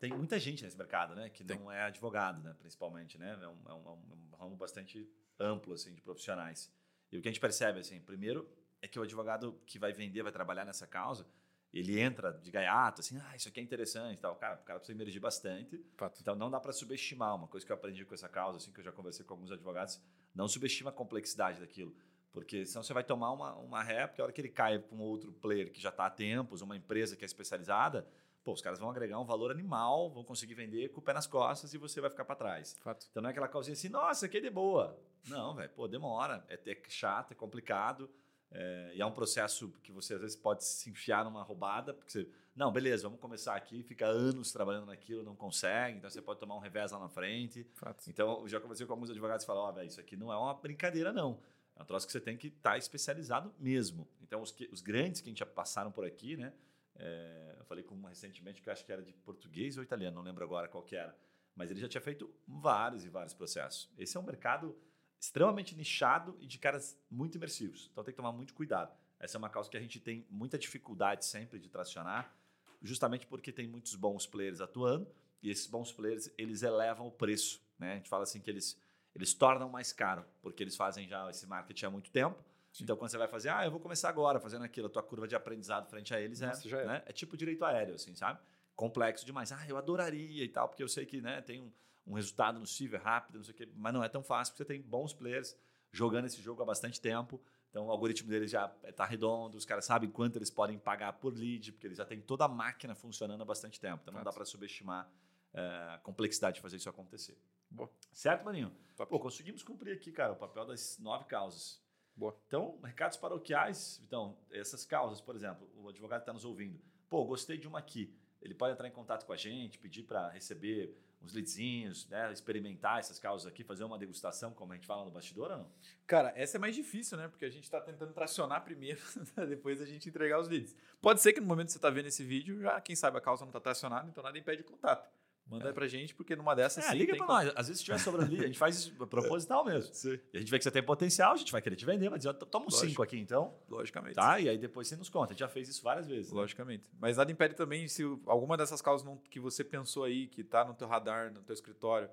Tem muita gente nesse mercado, né, que Tem. não é advogado, né, principalmente, né? É um, é um, é um ramo bastante amplo, assim, de profissionais. E o que a gente percebe, assim, primeiro é que o advogado que vai vender, vai trabalhar nessa causa, ele entra de gaiato, assim, ah, isso aqui é interessante tal. Cara, o cara precisa emergir bastante. Fato. Então não dá para subestimar. Uma coisa que eu aprendi com essa causa, assim, que eu já conversei com alguns advogados, não subestima a complexidade daquilo. Porque senão você vai tomar uma, uma ré, porque a hora que ele cai com outro player que já está há tempos, uma empresa que é especializada, pô, os caras vão agregar um valor animal, vão conseguir vender com o pé nas costas e você vai ficar para trás. Fato. Então não é aquela causinha assim, nossa, aqui é de boa. Não, velho, pô, demora, é, é chato, é complicado. É, e é um processo que você às vezes pode se enfiar numa roubada, porque você, não, beleza, vamos começar aqui, fica anos trabalhando naquilo, não consegue, então você pode tomar um revés lá na frente. Fato. Então, eu já conversei com alguns advogados e falaram, ó, oh, isso aqui não é uma brincadeira, não. É um troço que você tem que estar tá especializado mesmo. Então, os, que, os grandes que a gente já passaram por aqui, né? É, eu falei com uma recentemente que eu acho que era de português ou italiano, não lembro agora qual que era. Mas ele já tinha feito vários e vários processos. Esse é um mercado extremamente nichado e de caras muito imersivos. Então tem que tomar muito cuidado. Essa é uma causa que a gente tem muita dificuldade sempre de tracionar, justamente porque tem muitos bons players atuando e esses bons players eles elevam o preço. Né? A gente fala assim que eles, eles tornam mais caro, porque eles fazem já esse marketing há muito tempo. Sim. Então, quando você vai fazer, ah, eu vou começar agora fazendo aquilo, a tua curva de aprendizado frente a eles Nossa, é, é. Né? é tipo direito aéreo, assim, sabe? Complexo demais. Ah, eu adoraria e tal, porque eu sei que né, tem um, um resultado no Civer rápido, não sei o quê, mas não é tão fácil, porque você tem bons players jogando esse jogo há bastante tempo. Então o algoritmo deles já está redondo, os caras sabem quanto eles podem pagar por lead, porque eles já têm toda a máquina funcionando há bastante tempo. Então não dá para subestimar é, a complexidade de fazer isso acontecer. Boa. Certo, Maninho? Pô, conseguimos cumprir aqui, cara, o papel das nove causas. Boa. Então, recados paroquiais, então, essas causas, por exemplo, o advogado está nos ouvindo. Pô, gostei de uma aqui. Ele pode entrar em contato com a gente, pedir para receber uns leadzinhos, né? experimentar essas causas aqui, fazer uma degustação, como a gente fala no bastidor ou não? Cara, essa é mais difícil, né? Porque a gente está tentando tracionar primeiro, (laughs) depois a gente entregar os leads. Pode ser que no momento que você está vendo esse vídeo, já quem sabe a causa não está tracionada, então nada impede o contato. Manda é. aí pra gente, porque numa dessas. É, sim, liga pra nós. Às vezes se tiver sobrando ali, a gente faz isso proposital mesmo. (laughs) Sim. E a gente vê que você tem potencial, a gente vai querer te vender, dizer, toma uns cinco aqui então. Logicamente. Tá? E aí depois você nos conta. A gente já fez isso várias vezes. Né? Logicamente. Né? Mas nada impede também, se alguma dessas causas não, que você pensou aí, que tá no teu radar, no teu escritório,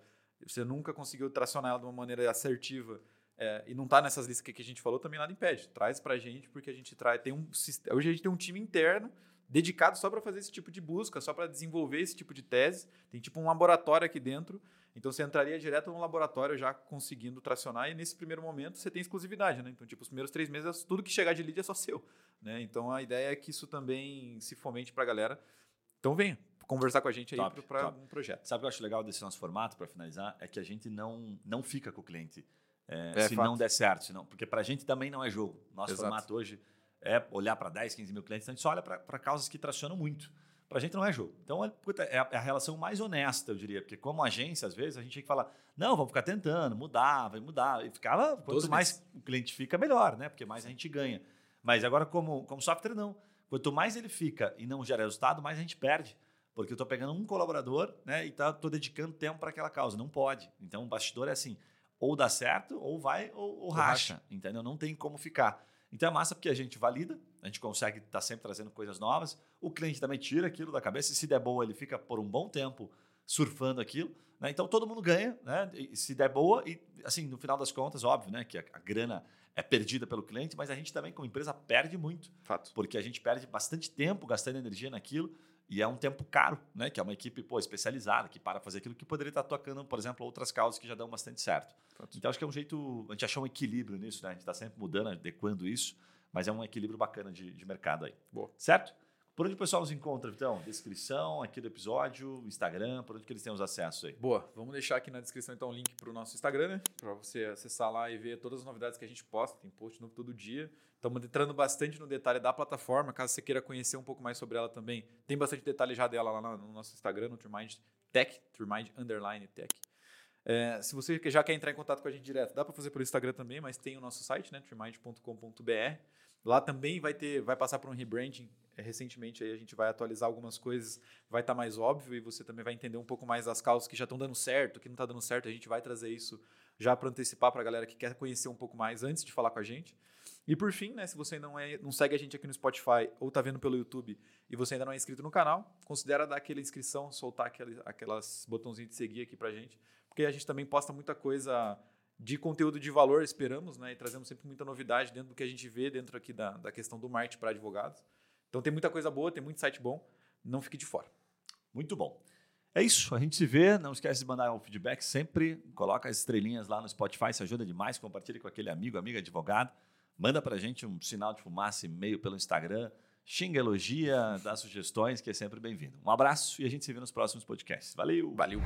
você nunca conseguiu tracionar ela de uma maneira assertiva. É, e não tá nessas listas que a gente falou, também nada impede. Traz pra gente, porque a gente traz. Tem um, hoje a gente tem um time interno dedicado só para fazer esse tipo de busca, só para desenvolver esse tipo de tese. Tem tipo um laboratório aqui dentro Então você entraria direto no laboratório já conseguindo tracionar e nesse primeiro momento você tem exclusividade, né? Então, tipo, os primeiros três meses, tudo que chegar de lead é só seu, né? Então a ideia é que isso também se fomente para a galera. Então venha conversar com a gente aí para um projeto. Sabe o que eu acho legal desse nosso formato, para finalizar? É que a gente não, não fica com o cliente é, é, se fato. não der certo. Senão, porque para a gente também não é jogo. Nosso Exato. formato hoje é olhar para 10, 15 mil clientes, então a gente só olha para causas que tracionam muito. Para a gente não é jogo. Então, é, é, a, relação mais honesta, eu diria. Porque como agência, às vezes, a gente tinha que falar, não, vamos ficar tentando, mudar, vai mudar. E ficava, quanto mais meses. o cliente fica, melhor, né? Porque mais a gente ganha. Mas agora, como, como software, não. Quanto mais ele fica e não gera resultado, mais a gente perde. Porque eu estou pegando um colaborador né, e estou tá, dedicando tempo para aquela causa. Não pode. Então, o bastidor é assim, ou dá certo, ou vai, ou, ou racha, racha, entendeu? Não tem como ficar. Então é massa porque a gente valida, a gente consegue estar tá sempre trazendo coisas novas. O cliente também tira aquilo da cabeça, e se der boa, ele fica por um bom tempo surfando aquilo. Né? Então todo mundo ganha, né? E se der boa, e assim, no final das contas, óbvio, né? Que a, a grana é perdida pelo cliente, mas a gente também, como empresa, perde muito. Fato. Porque a gente perde bastante tempo gastando energia naquilo. E é um tempo caro, né? Que é uma equipe pô, especializada que para fazer aquilo que poderia estar tocando, por exemplo, outras causas que já dão bastante certo. Então acho que é um jeito. A gente achou um equilíbrio nisso, né? A gente está sempre mudando, adequando isso, mas é um equilíbrio bacana de, de mercado aí. Boa. Certo? Por onde o pessoal nos encontra, então? Descrição aqui do episódio, Instagram, por onde que eles têm os acessos aí? Boa, vamos deixar aqui na descrição então o link para o nosso Instagram, né? Para você acessar lá e ver todas as novidades que a gente posta, tem post novo todo dia. Estamos entrando bastante no detalhe da plataforma, caso você queira conhecer um pouco mais sobre ela também. Tem bastante detalhe já dela lá no nosso Instagram, no Trimind Tech, Trimind Underline Tech. É, se você já quer entrar em contato com a gente direto, dá para fazer pelo Instagram também, mas tem o nosso site, né, trimind.com.br. Lá também vai ter, vai passar por um rebranding recentemente aí a gente vai atualizar algumas coisas, vai estar tá mais óbvio e você também vai entender um pouco mais das causas que já estão dando certo, que não está dando certo. A gente vai trazer isso já para antecipar para a galera que quer conhecer um pouco mais antes de falar com a gente. E por fim, né, se você não, é, não segue a gente aqui no Spotify ou está vendo pelo YouTube e você ainda não é inscrito no canal, considera dar aquela inscrição, soltar aquelas, aquelas botãozinhos de seguir aqui para gente, porque a gente também posta muita coisa de conteúdo de valor, esperamos, né, e trazemos sempre muita novidade dentro do que a gente vê dentro aqui da, da questão do marketing para advogados. Então tem muita coisa boa, tem muito site bom, não fique de fora. Muito bom. É isso, a gente se vê. Não esquece de mandar um feedback sempre. Coloca as estrelinhas lá no Spotify, isso ajuda demais. Compartilhe com aquele amigo, amiga advogado. Manda para a gente um sinal de fumaça e-mail pelo Instagram. Xinga, elogia, dá sugestões, que é sempre bem-vindo. Um abraço e a gente se vê nos próximos podcasts. Valeu! Valeu!